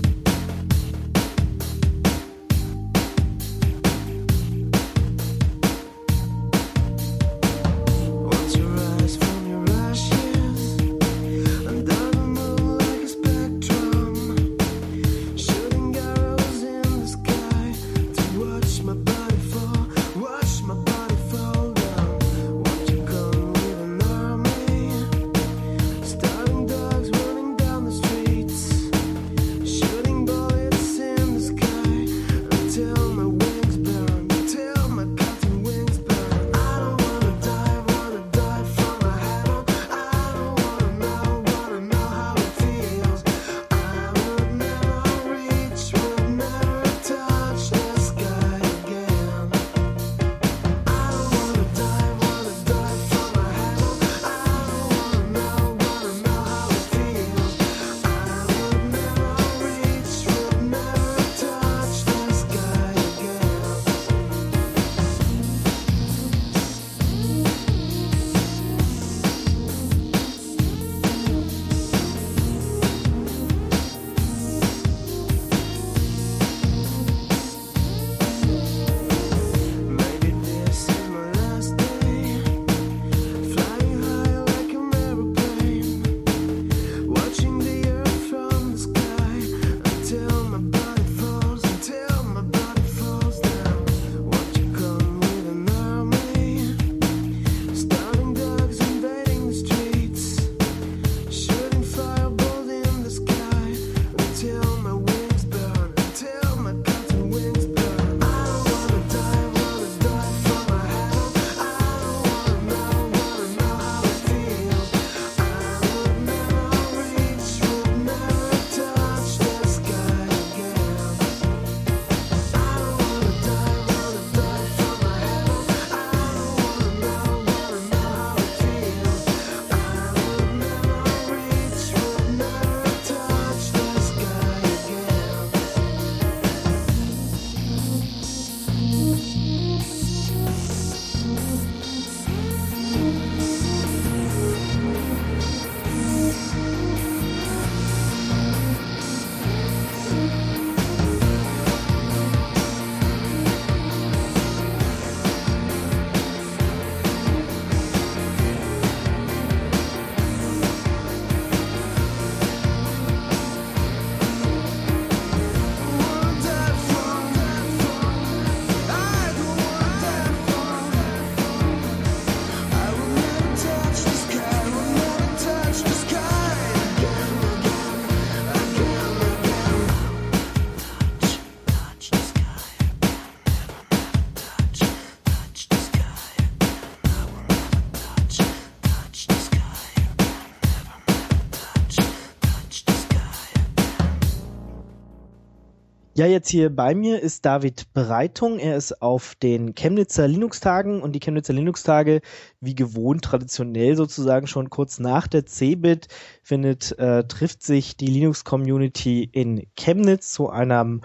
Ja, jetzt hier bei mir ist David Breitung. Er ist auf den Chemnitzer Linux-Tagen und die Chemnitzer Linux-Tage, wie gewohnt, traditionell sozusagen schon kurz nach der CeBIT, findet, äh, trifft sich die Linux-Community in Chemnitz zu einem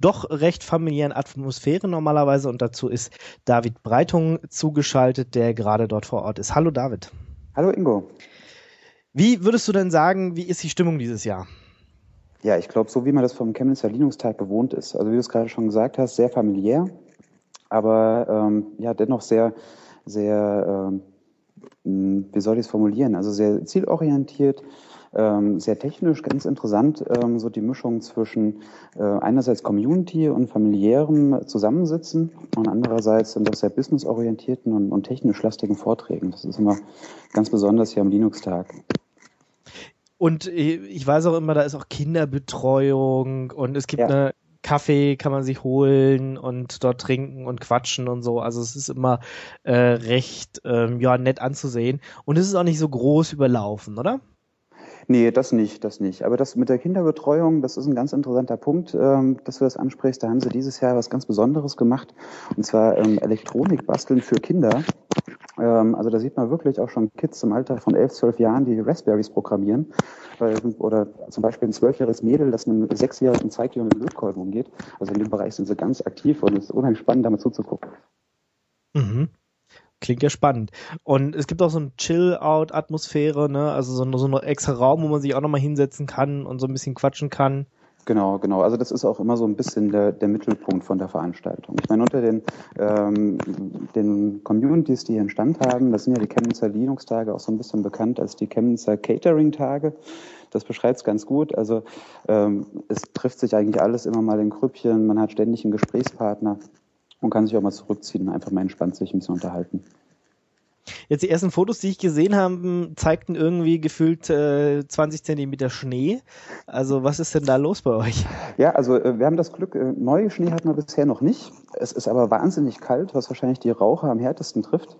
doch recht familiären Atmosphäre normalerweise und dazu ist David Breitung zugeschaltet, der gerade dort vor Ort ist. Hallo David. Hallo Ingo. Wie würdest du denn sagen, wie ist die Stimmung dieses Jahr? Ja, ich glaube, so wie man das vom Chemnitzer Linux-Tag gewohnt ist. Also wie du es gerade schon gesagt hast, sehr familiär, aber ähm, ja dennoch sehr, sehr, ähm, wie soll ich es formulieren? Also sehr zielorientiert, ähm, sehr technisch, ganz interessant, ähm, so die Mischung zwischen äh, einerseits Community und familiärem Zusammensitzen und andererseits sind das sehr businessorientierten und, und technisch lastigen Vorträgen. Das ist immer ganz besonders hier am Linux-Tag. Und ich weiß auch immer, da ist auch Kinderbetreuung und es gibt ja. eine Kaffee kann man sich holen und dort trinken und quatschen und so. Also es ist immer äh, recht ähm, ja nett anzusehen und es ist auch nicht so groß überlaufen, oder? Nee, das nicht, das nicht. Aber das mit der Kinderbetreuung, das ist ein ganz interessanter Punkt, ähm, dass du das ansprichst. Da haben sie dieses Jahr was ganz Besonderes gemacht, und zwar ähm, Elektronik basteln für Kinder. Ähm, also da sieht man wirklich auch schon Kids im Alter von elf, zwölf Jahren, die Raspberries programmieren. Oder zum Beispiel ein zwölfjähriges Mädel, das einem sechsjährigen zeigt, wie man mit Lötkolben umgeht. Also in dem Bereich sind sie ganz aktiv und es ist unheimlich spannend, damit zuzugucken. Mhm. Klingt ja spannend. Und es gibt auch so eine Chill-Out-Atmosphäre, ne? Also so, eine, so ein extra Raum, wo man sich auch nochmal hinsetzen kann und so ein bisschen quatschen kann. Genau, genau. Also das ist auch immer so ein bisschen der, der Mittelpunkt von der Veranstaltung. Ich meine, unter den, ähm, den Communities, die hier einen Stand haben, das sind ja die Chemnitzer Linux-Tage auch so ein bisschen bekannt als die Chemnitzer Catering-Tage. Das beschreibt es ganz gut. Also ähm, es trifft sich eigentlich alles immer mal in Grüppchen, man hat ständig einen Gesprächspartner und kann sich auch mal zurückziehen und einfach mal entspannt sich ein bisschen unterhalten. Jetzt die ersten Fotos, die ich gesehen habe, zeigten irgendwie gefühlt äh, 20 Zentimeter Schnee. Also was ist denn da los bei euch? Ja, also äh, wir haben das Glück, äh, neue Schnee hatten wir bisher noch nicht. Es ist aber wahnsinnig kalt, was wahrscheinlich die Raucher am härtesten trifft.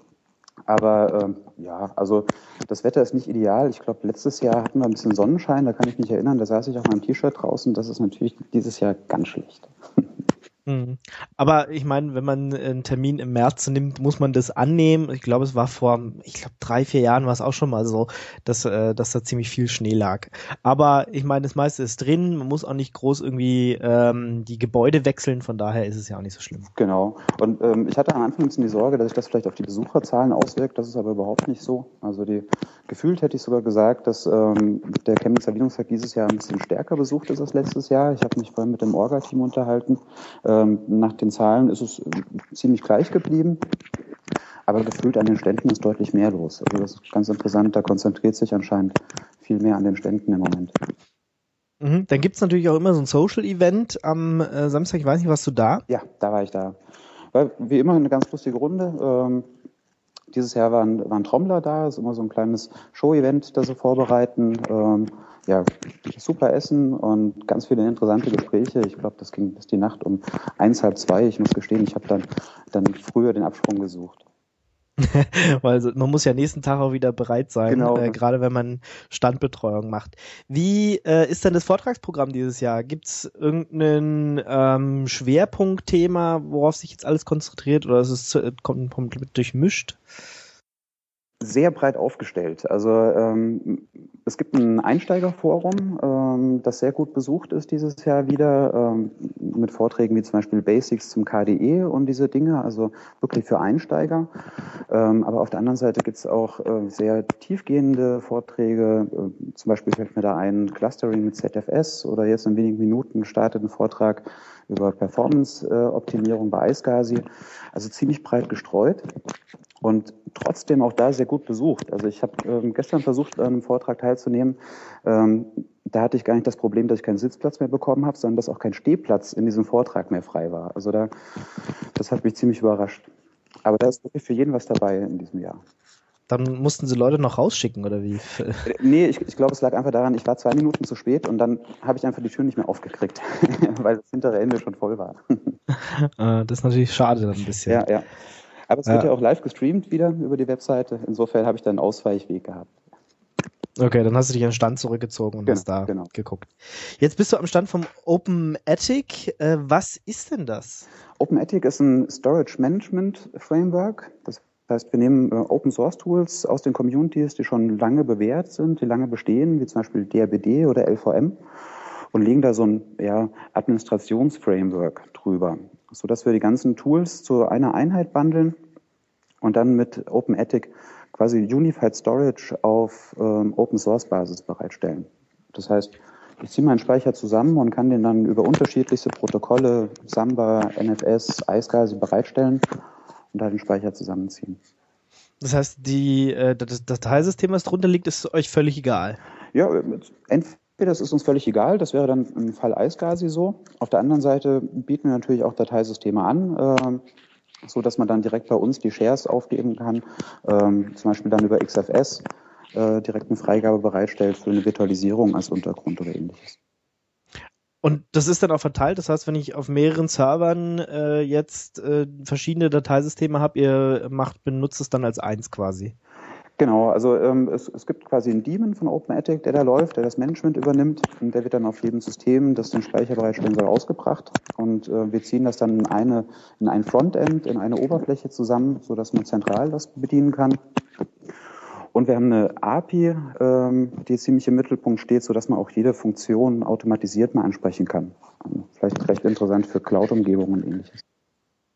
Aber ähm, ja, also das Wetter ist nicht ideal. Ich glaube, letztes Jahr hatten wir ein bisschen Sonnenschein, da kann ich mich erinnern, da saß ich mal im T-Shirt draußen. Das ist natürlich dieses Jahr ganz schlecht. <laughs> Mhm. Aber ich meine, wenn man einen Termin im März nimmt, muss man das annehmen. Ich glaube, es war vor, ich glaube, drei, vier Jahren war es auch schon mal so, dass, äh, dass da ziemlich viel Schnee lag. Aber ich meine, das meiste ist drin. Man muss auch nicht groß irgendwie ähm, die Gebäude wechseln. Von daher ist es ja auch nicht so schlimm. Genau. Und ähm, ich hatte am Anfang ein bisschen die Sorge, dass sich das vielleicht auf die Besucherzahlen auswirkt. Das ist aber überhaupt nicht so. Also die gefühlt hätte ich sogar gesagt, dass ähm, der Chemnitzer Linux-Tag dieses Jahr ein bisschen stärker besucht ist als letztes Jahr. Ich habe mich vorhin mit dem Orga-Team unterhalten. Ähm, nach den Zahlen ist es ziemlich gleich geblieben. Aber gefühlt an den Ständen ist deutlich mehr los. Also das ist ganz interessant. Da konzentriert sich anscheinend viel mehr an den Ständen im Moment. Mhm. Dann gibt's natürlich auch immer so ein Social-Event am äh, Samstag. Ich weiß nicht, warst du da? Ja, da war ich da. War wie immer eine ganz lustige Runde. Ähm, dieses Jahr waren, waren Trommler da. Das ist immer so ein kleines Show-Event, das sie vorbereiten. Ähm, ja, super Essen und ganz viele interessante Gespräche. Ich glaube, das ging bis die Nacht um eins, halb zwei. Ich muss gestehen, ich habe dann, dann früher den Absprung gesucht. <laughs> Weil man muss ja nächsten Tag auch wieder bereit sein, genau. äh, gerade wenn man Standbetreuung macht. Wie äh, ist denn das Vortragsprogramm dieses Jahr? Gibt es irgendein ähm, Schwerpunktthema, worauf sich jetzt alles konzentriert oder ist es äh, komplett durchmischt? Sehr breit aufgestellt. Also ähm, es gibt ein Einsteigerforum, ähm, das sehr gut besucht ist dieses Jahr wieder, ähm, mit Vorträgen wie zum Beispiel Basics zum KDE und diese Dinge, also wirklich für Einsteiger. Ähm, aber auf der anderen Seite gibt es auch äh, sehr tiefgehende Vorträge, äh, zum Beispiel fällt mir da ein Clustering mit ZFS oder jetzt in wenigen Minuten startet ein Vortrag über Performance-Optimierung bei iSCSI. Also ziemlich breit gestreut und trotzdem auch da sehr gut besucht. Also ich habe ähm, gestern versucht, an einem Vortrag teilzunehmen. Ähm, da hatte ich gar nicht das Problem, dass ich keinen Sitzplatz mehr bekommen habe, sondern dass auch kein Stehplatz in diesem Vortrag mehr frei war. Also da, das hat mich ziemlich überrascht. Aber da ist wirklich für jeden was dabei in diesem Jahr. Dann mussten sie Leute noch rausschicken, oder wie? Nee, ich, ich glaube, es lag einfach daran, ich war zwei Minuten zu spät und dann habe ich einfach die Tür nicht mehr aufgekriegt, <laughs> weil das hintere Ende schon voll war. <laughs> Äh, das ist natürlich schade dann ein bisschen. Ja, ja. Aber es wird ja. auch live gestreamt wieder über die Webseite. Insofern habe ich da einen Ausweichweg gehabt. Okay, dann hast du dich an den Stand zurückgezogen und genau, hast da genau. geguckt. Jetzt bist du am Stand vom Open Attic. Äh, was ist denn das? Open Attic ist ein Storage Management Framework. Das heißt, wir nehmen äh, Open Source Tools aus den Communities, die schon lange bewährt sind, die lange bestehen, wie zum Beispiel DRBD oder LVM und legen da so ein ja, Administrationsframework drüber, sodass wir die ganzen Tools zu einer Einheit bundeln und dann mit OpenEthic quasi Unified Storage auf ähm, Open Source Basis bereitstellen. Das heißt, ich ziehe meinen Speicher zusammen und kann den dann über unterschiedlichste Protokolle, Samba, NFS, iSCSI bereitstellen und da den Speicher zusammenziehen. Das heißt, die, äh, das Dateisystem, was drunter liegt, ist euch völlig egal. Ja, entweder das ist uns völlig egal, das wäre dann im Fall iSCSI so. Auf der anderen Seite bieten wir natürlich auch Dateisysteme an, äh, so dass man dann direkt bei uns die Shares aufgeben kann, ähm, zum Beispiel dann über XFS äh, direkt eine Freigabe bereitstellt für eine Virtualisierung als Untergrund oder ähnliches. Und das ist dann auch verteilt. Das heißt, wenn ich auf mehreren Servern äh, jetzt äh, verschiedene Dateisysteme habe, ihr macht, benutzt es dann als eins quasi. Genau, also ähm, es, es gibt quasi einen Daemon von OpenEthic, der da läuft, der das Management übernimmt und der wird dann auf jedem System, das den Speicher bereitstellen soll, ausgebracht und äh, wir ziehen das dann in, eine, in ein Frontend, in eine Oberfläche zusammen, so dass man zentral das bedienen kann. Und wir haben eine API, ähm, die ziemlich im Mittelpunkt steht, so dass man auch jede Funktion automatisiert mal ansprechen kann. Vielleicht recht interessant für Cloud-Umgebungen und ähnliches.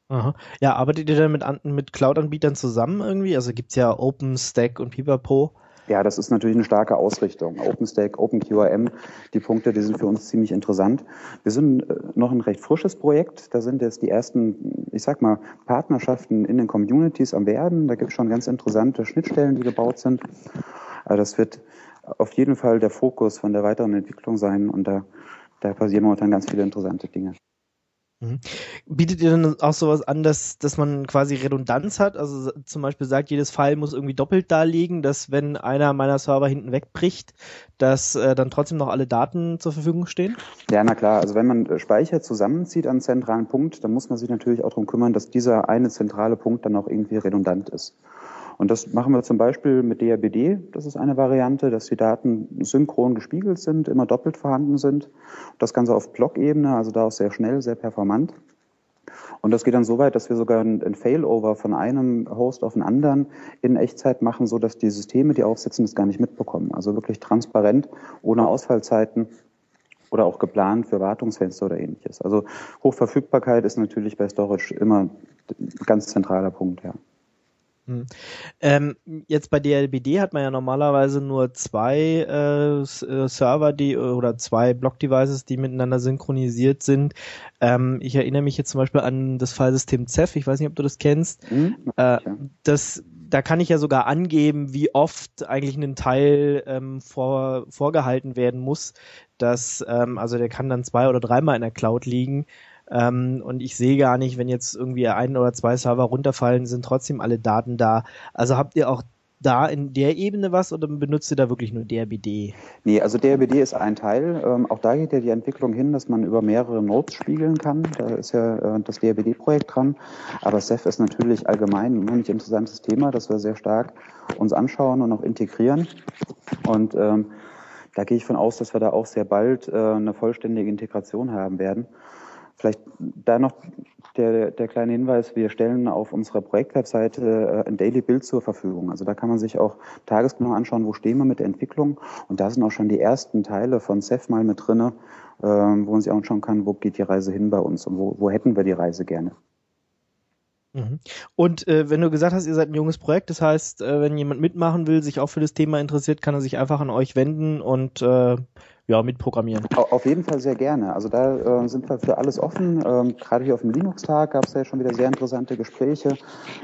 Aha. Ja, arbeitet ihr dann mit, mit Cloud-Anbietern zusammen irgendwie? Also gibt's ja OpenStack und Pipapo. Ja, das ist natürlich eine starke Ausrichtung. OpenStack, OpenQRM, die Punkte, die sind für uns ziemlich interessant. Wir sind äh, noch ein recht frisches Projekt. Da sind jetzt die ersten, ich sag mal, Partnerschaften in den Communities am werden. Da gibt es schon ganz interessante Schnittstellen, die gebaut sind. Aber das wird auf jeden Fall der Fokus von der weiteren Entwicklung sein und da, da passieren momentan ganz viele interessante Dinge. Mhm. Bietet ihr dann auch sowas an, dass, dass man quasi Redundanz hat? Also zum Beispiel sagt, jedes File muss irgendwie doppelt da liegen, dass wenn einer meiner Server hinten wegbricht, dass äh, dann trotzdem noch alle Daten zur Verfügung stehen? Ja, na klar. Also wenn man Speicher zusammenzieht an zentralen Punkt, dann muss man sich natürlich auch darum kümmern, dass dieser eine zentrale Punkt dann auch irgendwie redundant ist. Und das machen wir zum Beispiel mit DRBD. Das ist eine Variante, dass die Daten synchron gespiegelt sind, immer doppelt vorhanden sind. Das Ganze auf Blockebene, also da auch sehr schnell, sehr performant. Und das geht dann so weit, dass wir sogar ein, Failover von einem Host auf den anderen in Echtzeit machen, so dass die Systeme, die aufsetzen, das gar nicht mitbekommen. Also wirklich transparent, ohne Ausfallzeiten oder auch geplant für Wartungsfenster oder ähnliches. Also Hochverfügbarkeit ist natürlich bei Storage immer ein ganz zentraler Punkt, ja. Hm. Ähm, jetzt bei DLBD hat man ja normalerweise nur zwei äh, äh, Server, die oder zwei Block-Devices, die miteinander synchronisiert sind. Ähm, ich erinnere mich jetzt zum Beispiel an das Filesystem Ceph. Ich weiß nicht, ob du das kennst. Mhm. Äh, das da kann ich ja sogar angeben, wie oft eigentlich ein Teil ähm, vor, vorgehalten werden muss. Dass, ähm, also der kann dann zwei oder dreimal in der Cloud liegen. Ähm, und ich sehe gar nicht, wenn jetzt irgendwie ein oder zwei Server runterfallen, sind trotzdem alle Daten da. Also habt ihr auch da in der Ebene was oder benutzt ihr da wirklich nur DRBD? Nee, also DRBD ist ein Teil. Ähm, auch da geht ja die Entwicklung hin, dass man über mehrere Nodes spiegeln kann. Da ist ja äh, das DRBD-Projekt dran. Aber Ceph ist natürlich allgemein ein unheimlich interessantes Thema, das wir sehr stark uns anschauen und auch integrieren. Und ähm, da gehe ich von aus, dass wir da auch sehr bald äh, eine vollständige Integration haben werden. Da noch der, der kleine Hinweis, wir stellen auf unserer Projektwebseite äh, ein Daily Build zur Verfügung. Also da kann man sich auch tagesgenau anschauen, wo stehen wir mit der Entwicklung. Und da sind auch schon die ersten Teile von CEF mal mit drinne, ähm, wo man sich anschauen kann, wo geht die Reise hin bei uns und wo, wo hätten wir die Reise gerne. Mhm. Und äh, wenn du gesagt hast, ihr seid ein junges Projekt, das heißt, äh, wenn jemand mitmachen will, sich auch für das Thema interessiert, kann er sich einfach an euch wenden und äh, ja, mitprogrammieren. Auf jeden Fall sehr gerne. Also da äh, sind wir für alles offen. Ähm, gerade hier auf dem Linux-Tag gab es ja schon wieder sehr interessante Gespräche.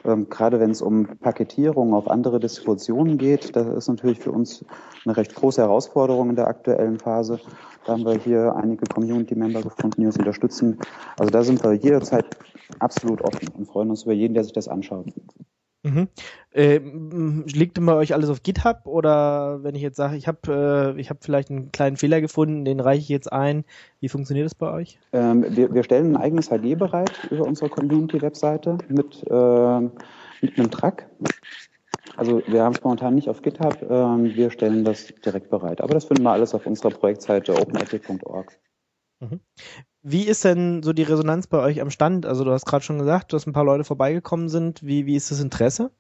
Ähm, gerade wenn es um Paketierung auf andere Distributionen geht, das ist natürlich für uns eine recht große Herausforderung in der aktuellen Phase. Da haben wir hier einige Community-Member gefunden, die uns unterstützen. Also da sind wir jederzeit absolut offen und freuen uns über jeden, der sich das anschaut. Mhm. Äh, liegt bei euch alles auf GitHub oder wenn ich jetzt sage, ich habe äh, ich habe vielleicht einen kleinen Fehler gefunden, den reiche ich jetzt ein. Wie funktioniert das bei euch? Ähm, wir, wir stellen ein eigenes HD bereit über unsere Community-Webseite mit, äh, mit einem Track. Also wir haben es momentan nicht auf GitHub, ähm, wir stellen das direkt bereit. Aber das finden wir alles auf unserer Projektseite openethic.org. Mhm. Wie ist denn so die Resonanz bei euch am Stand? Also du hast gerade schon gesagt, dass ein paar Leute vorbeigekommen sind. Wie, wie ist das Interesse?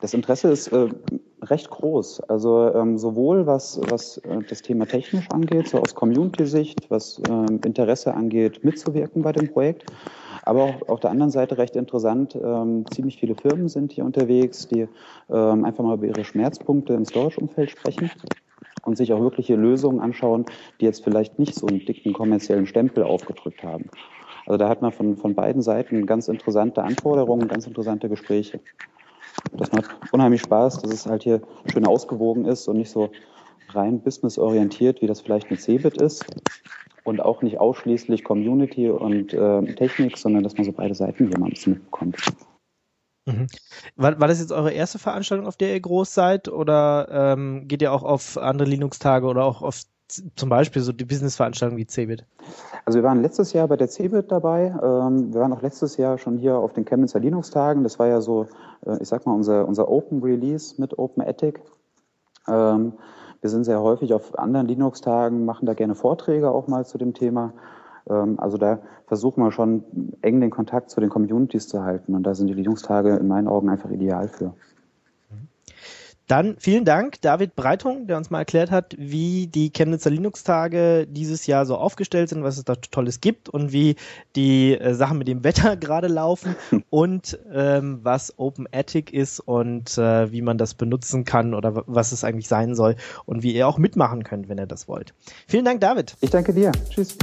Das Interesse ist äh, recht groß. Also ähm, sowohl was, was äh, das Thema technisch angeht, so aus Community-Sicht, was ähm, Interesse angeht, mitzuwirken bei dem Projekt, aber auch auf der anderen Seite recht interessant, ähm, ziemlich viele Firmen sind hier unterwegs, die ähm, einfach mal über ihre Schmerzpunkte im Storage-Umfeld sprechen und sich auch wirkliche Lösungen anschauen, die jetzt vielleicht nicht so einen dicken kommerziellen Stempel aufgedrückt haben. Also da hat man von, von beiden Seiten ganz interessante Anforderungen, ganz interessante Gespräche. Das macht unheimlich Spaß, dass es halt hier schön ausgewogen ist und nicht so rein businessorientiert, wie das vielleicht mit Cebit ist. Und auch nicht ausschließlich Community und äh, Technik, sondern dass man so beide Seiten hier mal ein bisschen mitbekommt. Mhm. War, war das jetzt eure erste Veranstaltung, auf der ihr groß seid? Oder ähm, geht ihr auch auf andere Linux-Tage oder auch auf zum Beispiel so die Business-Veranstaltungen wie Cebit? Also wir waren letztes Jahr bei der Cebit dabei. Ähm, wir waren auch letztes Jahr schon hier auf den Chemnitzer Linux-Tagen. Das war ja so, äh, ich sag mal, unser, unser Open Release mit Open Ethic. Ähm, wir sind sehr häufig auf anderen Linux-Tagen, machen da gerne Vorträge auch mal zu dem Thema. Ähm, also da versuchen wir schon eng den Kontakt zu den Communities zu halten. Und da sind die Linux-Tage in meinen Augen einfach ideal für. Dann vielen Dank, David Breitung, der uns mal erklärt hat, wie die Chemnitzer Linux-Tage dieses Jahr so aufgestellt sind, was es da Tolles gibt und wie die äh, Sachen mit dem Wetter <laughs> gerade laufen <laughs> und ähm, was Open Attic ist und äh, wie man das benutzen kann oder was es eigentlich sein soll und wie ihr auch mitmachen könnt, wenn ihr das wollt. Vielen Dank, David. Ich danke dir. Tschüss.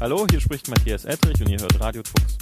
Hallo, hier spricht Matthias Ettrich und ihr hört Radio Tux.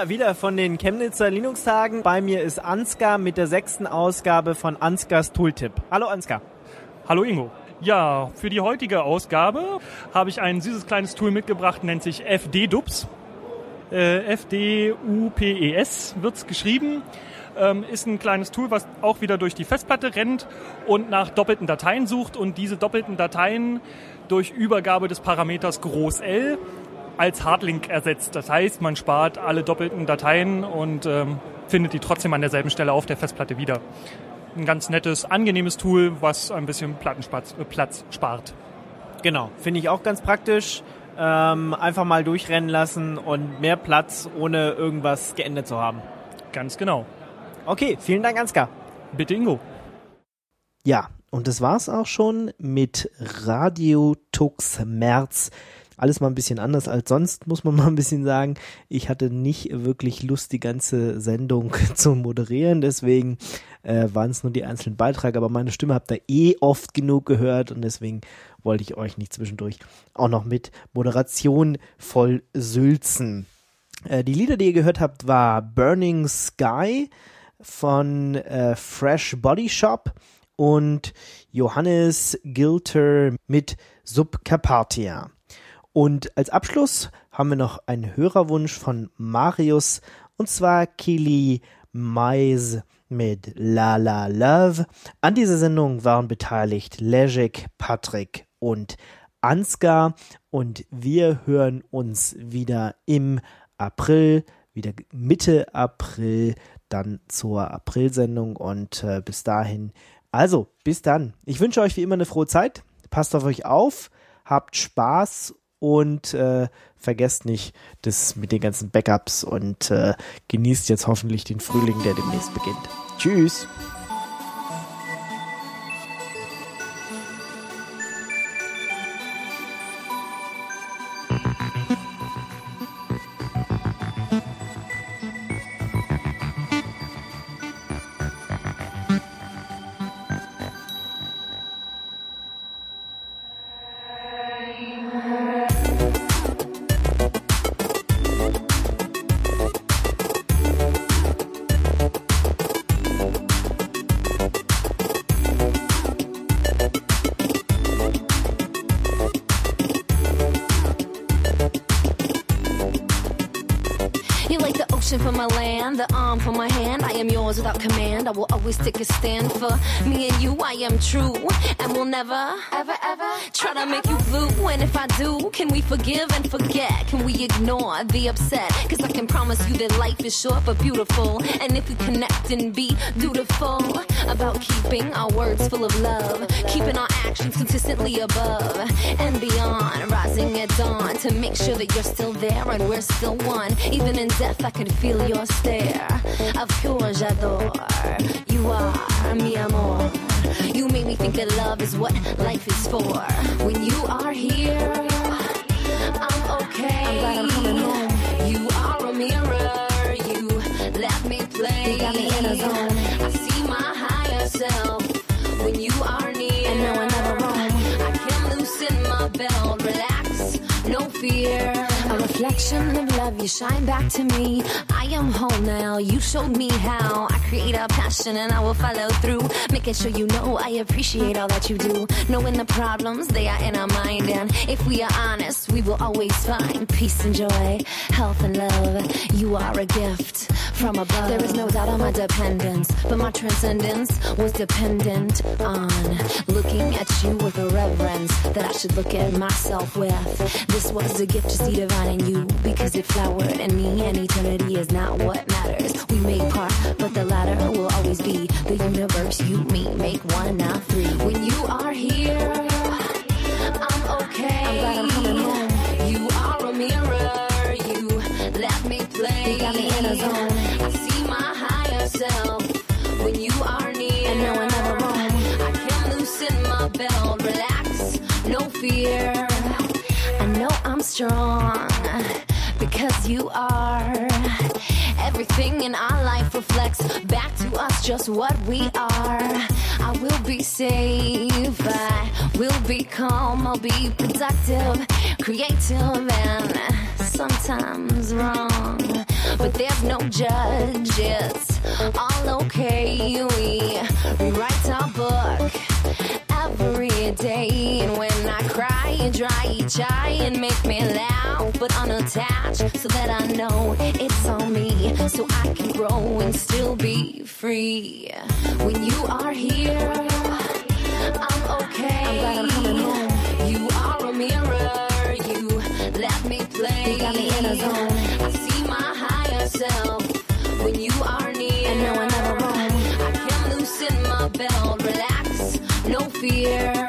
Ja, wieder von den Chemnitzer Linux-Tagen. Bei mir ist Ansgar mit der sechsten Ausgabe von Ansgars Tooltip. Hallo Ansgar. Hallo Ingo. Ja, für die heutige Ausgabe habe ich ein süßes kleines Tool mitgebracht, nennt sich FD-Dubs. Äh, F-D-U-P-E-S wird's geschrieben. Ähm, ist ein kleines Tool, was auch wieder durch die Festplatte rennt und nach doppelten Dateien sucht und diese doppelten Dateien durch Übergabe des Parameters Groß L als Hardlink ersetzt. Das heißt, man spart alle doppelten Dateien und ähm, findet die trotzdem an derselben Stelle auf der Festplatte wieder. Ein ganz nettes, angenehmes Tool, was ein bisschen Plattenspatz, äh, Platz spart. Genau, finde ich auch ganz praktisch. Ähm, einfach mal durchrennen lassen und mehr Platz, ohne irgendwas geändert zu haben. Ganz genau. Okay, vielen Dank, Ansgar. Bitte, Ingo. Ja, und das war's auch schon mit Radio Tux März alles mal ein bisschen anders als sonst, muss man <laughs> mal ein bisschen sagen. Ich hatte nicht wirklich Lust, die ganze Sendung <laughs> zu moderieren, deswegen äh, waren es nur die einzelnen Beiträge, aber meine Stimme habt ihr eh oft genug gehört und deswegen wollte ich euch nicht zwischendurch auch noch mit Moderation voll sülzen. Äh, die Lieder, die ihr gehört habt, war Burning Sky von äh, Fresh Body Shop und Johannes Gilter mit Subcarpathia. Und als Abschluss haben wir noch einen Hörerwunsch von Marius und zwar Kili Mais mit La La Love. An dieser Sendung waren beteiligt Lejek, Patrick und Ansgar und wir hören uns wieder im April, wieder Mitte April, dann zur Aprilsendung und äh, bis dahin. Also, bis dann. Ich wünsche euch wie immer eine frohe Zeit. Passt auf euch auf, habt Spaß und äh, vergesst nicht das mit den ganzen Backups und äh, genießt jetzt hoffentlich den Frühling, der demnächst beginnt. Tschüss. Me and you. I am true and we'll never, ever, ever try to make you blue. And if I do, can we forgive and forget? Can we ignore the upset? Cause I can promise you that life is short but beautiful. And if we connect and be dutiful about keeping our words full of love, keeping our actions consistently above and beyond, rising at dawn to make sure that you're still there and we're still one. Even in death, I can feel your stare. Of pure j'adore. You are mi amor. You make me think that love is what life is for. When you are here, I'm okay. I'm reflection you shine back to me. I am whole now, you showed me how. I create a passion and I will follow through. Making sure you know I appreciate all that you do. Knowing the problems, they are in our mind. And if we are honest, we will always find peace and joy, health and love. You are a gift from above. There is no doubt on my dependence, but my transcendence was dependent on looking at you with a reverence that I should look at myself with. This was a gift to see divine in you because it flowered in me, and eternity is not what matters. We make part, but the latter will always be the universe. You, me, make one, not three. When you are here, I'm okay. I'm glad I'm coming home. You are a mirror. You let me play. You got me in a zone. I see my higher self when you are near. And no one ever wrong. I can loosen my belt, relax, no fear. I know I'm strong you are. Everything in our life reflects back to us just what we are. I will be safe, I will be calm, I'll be productive, creative, and sometimes wrong. but there's no judge. It's all okay. We rewrite our book every day. And when I cry, you dry each eye and make me laugh, but unattached so that I know it's on me. So I can grow and still be free. When you are here, I'm okay. I'm glad I'm coming home. You are a mirror. You let me play. You got me in a zone. year.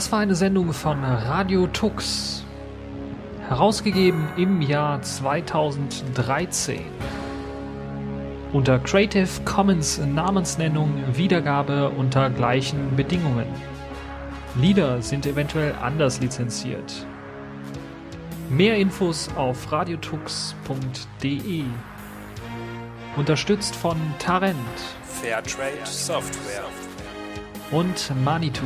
Das war eine Sendung von Radio Tux, herausgegeben im Jahr 2013. Unter Creative Commons Namensnennung Wiedergabe unter gleichen Bedingungen. Lieder sind eventuell anders lizenziert. Mehr Infos auf radiotux.de. Unterstützt von Tarent Fairtrade Software. und Manitou.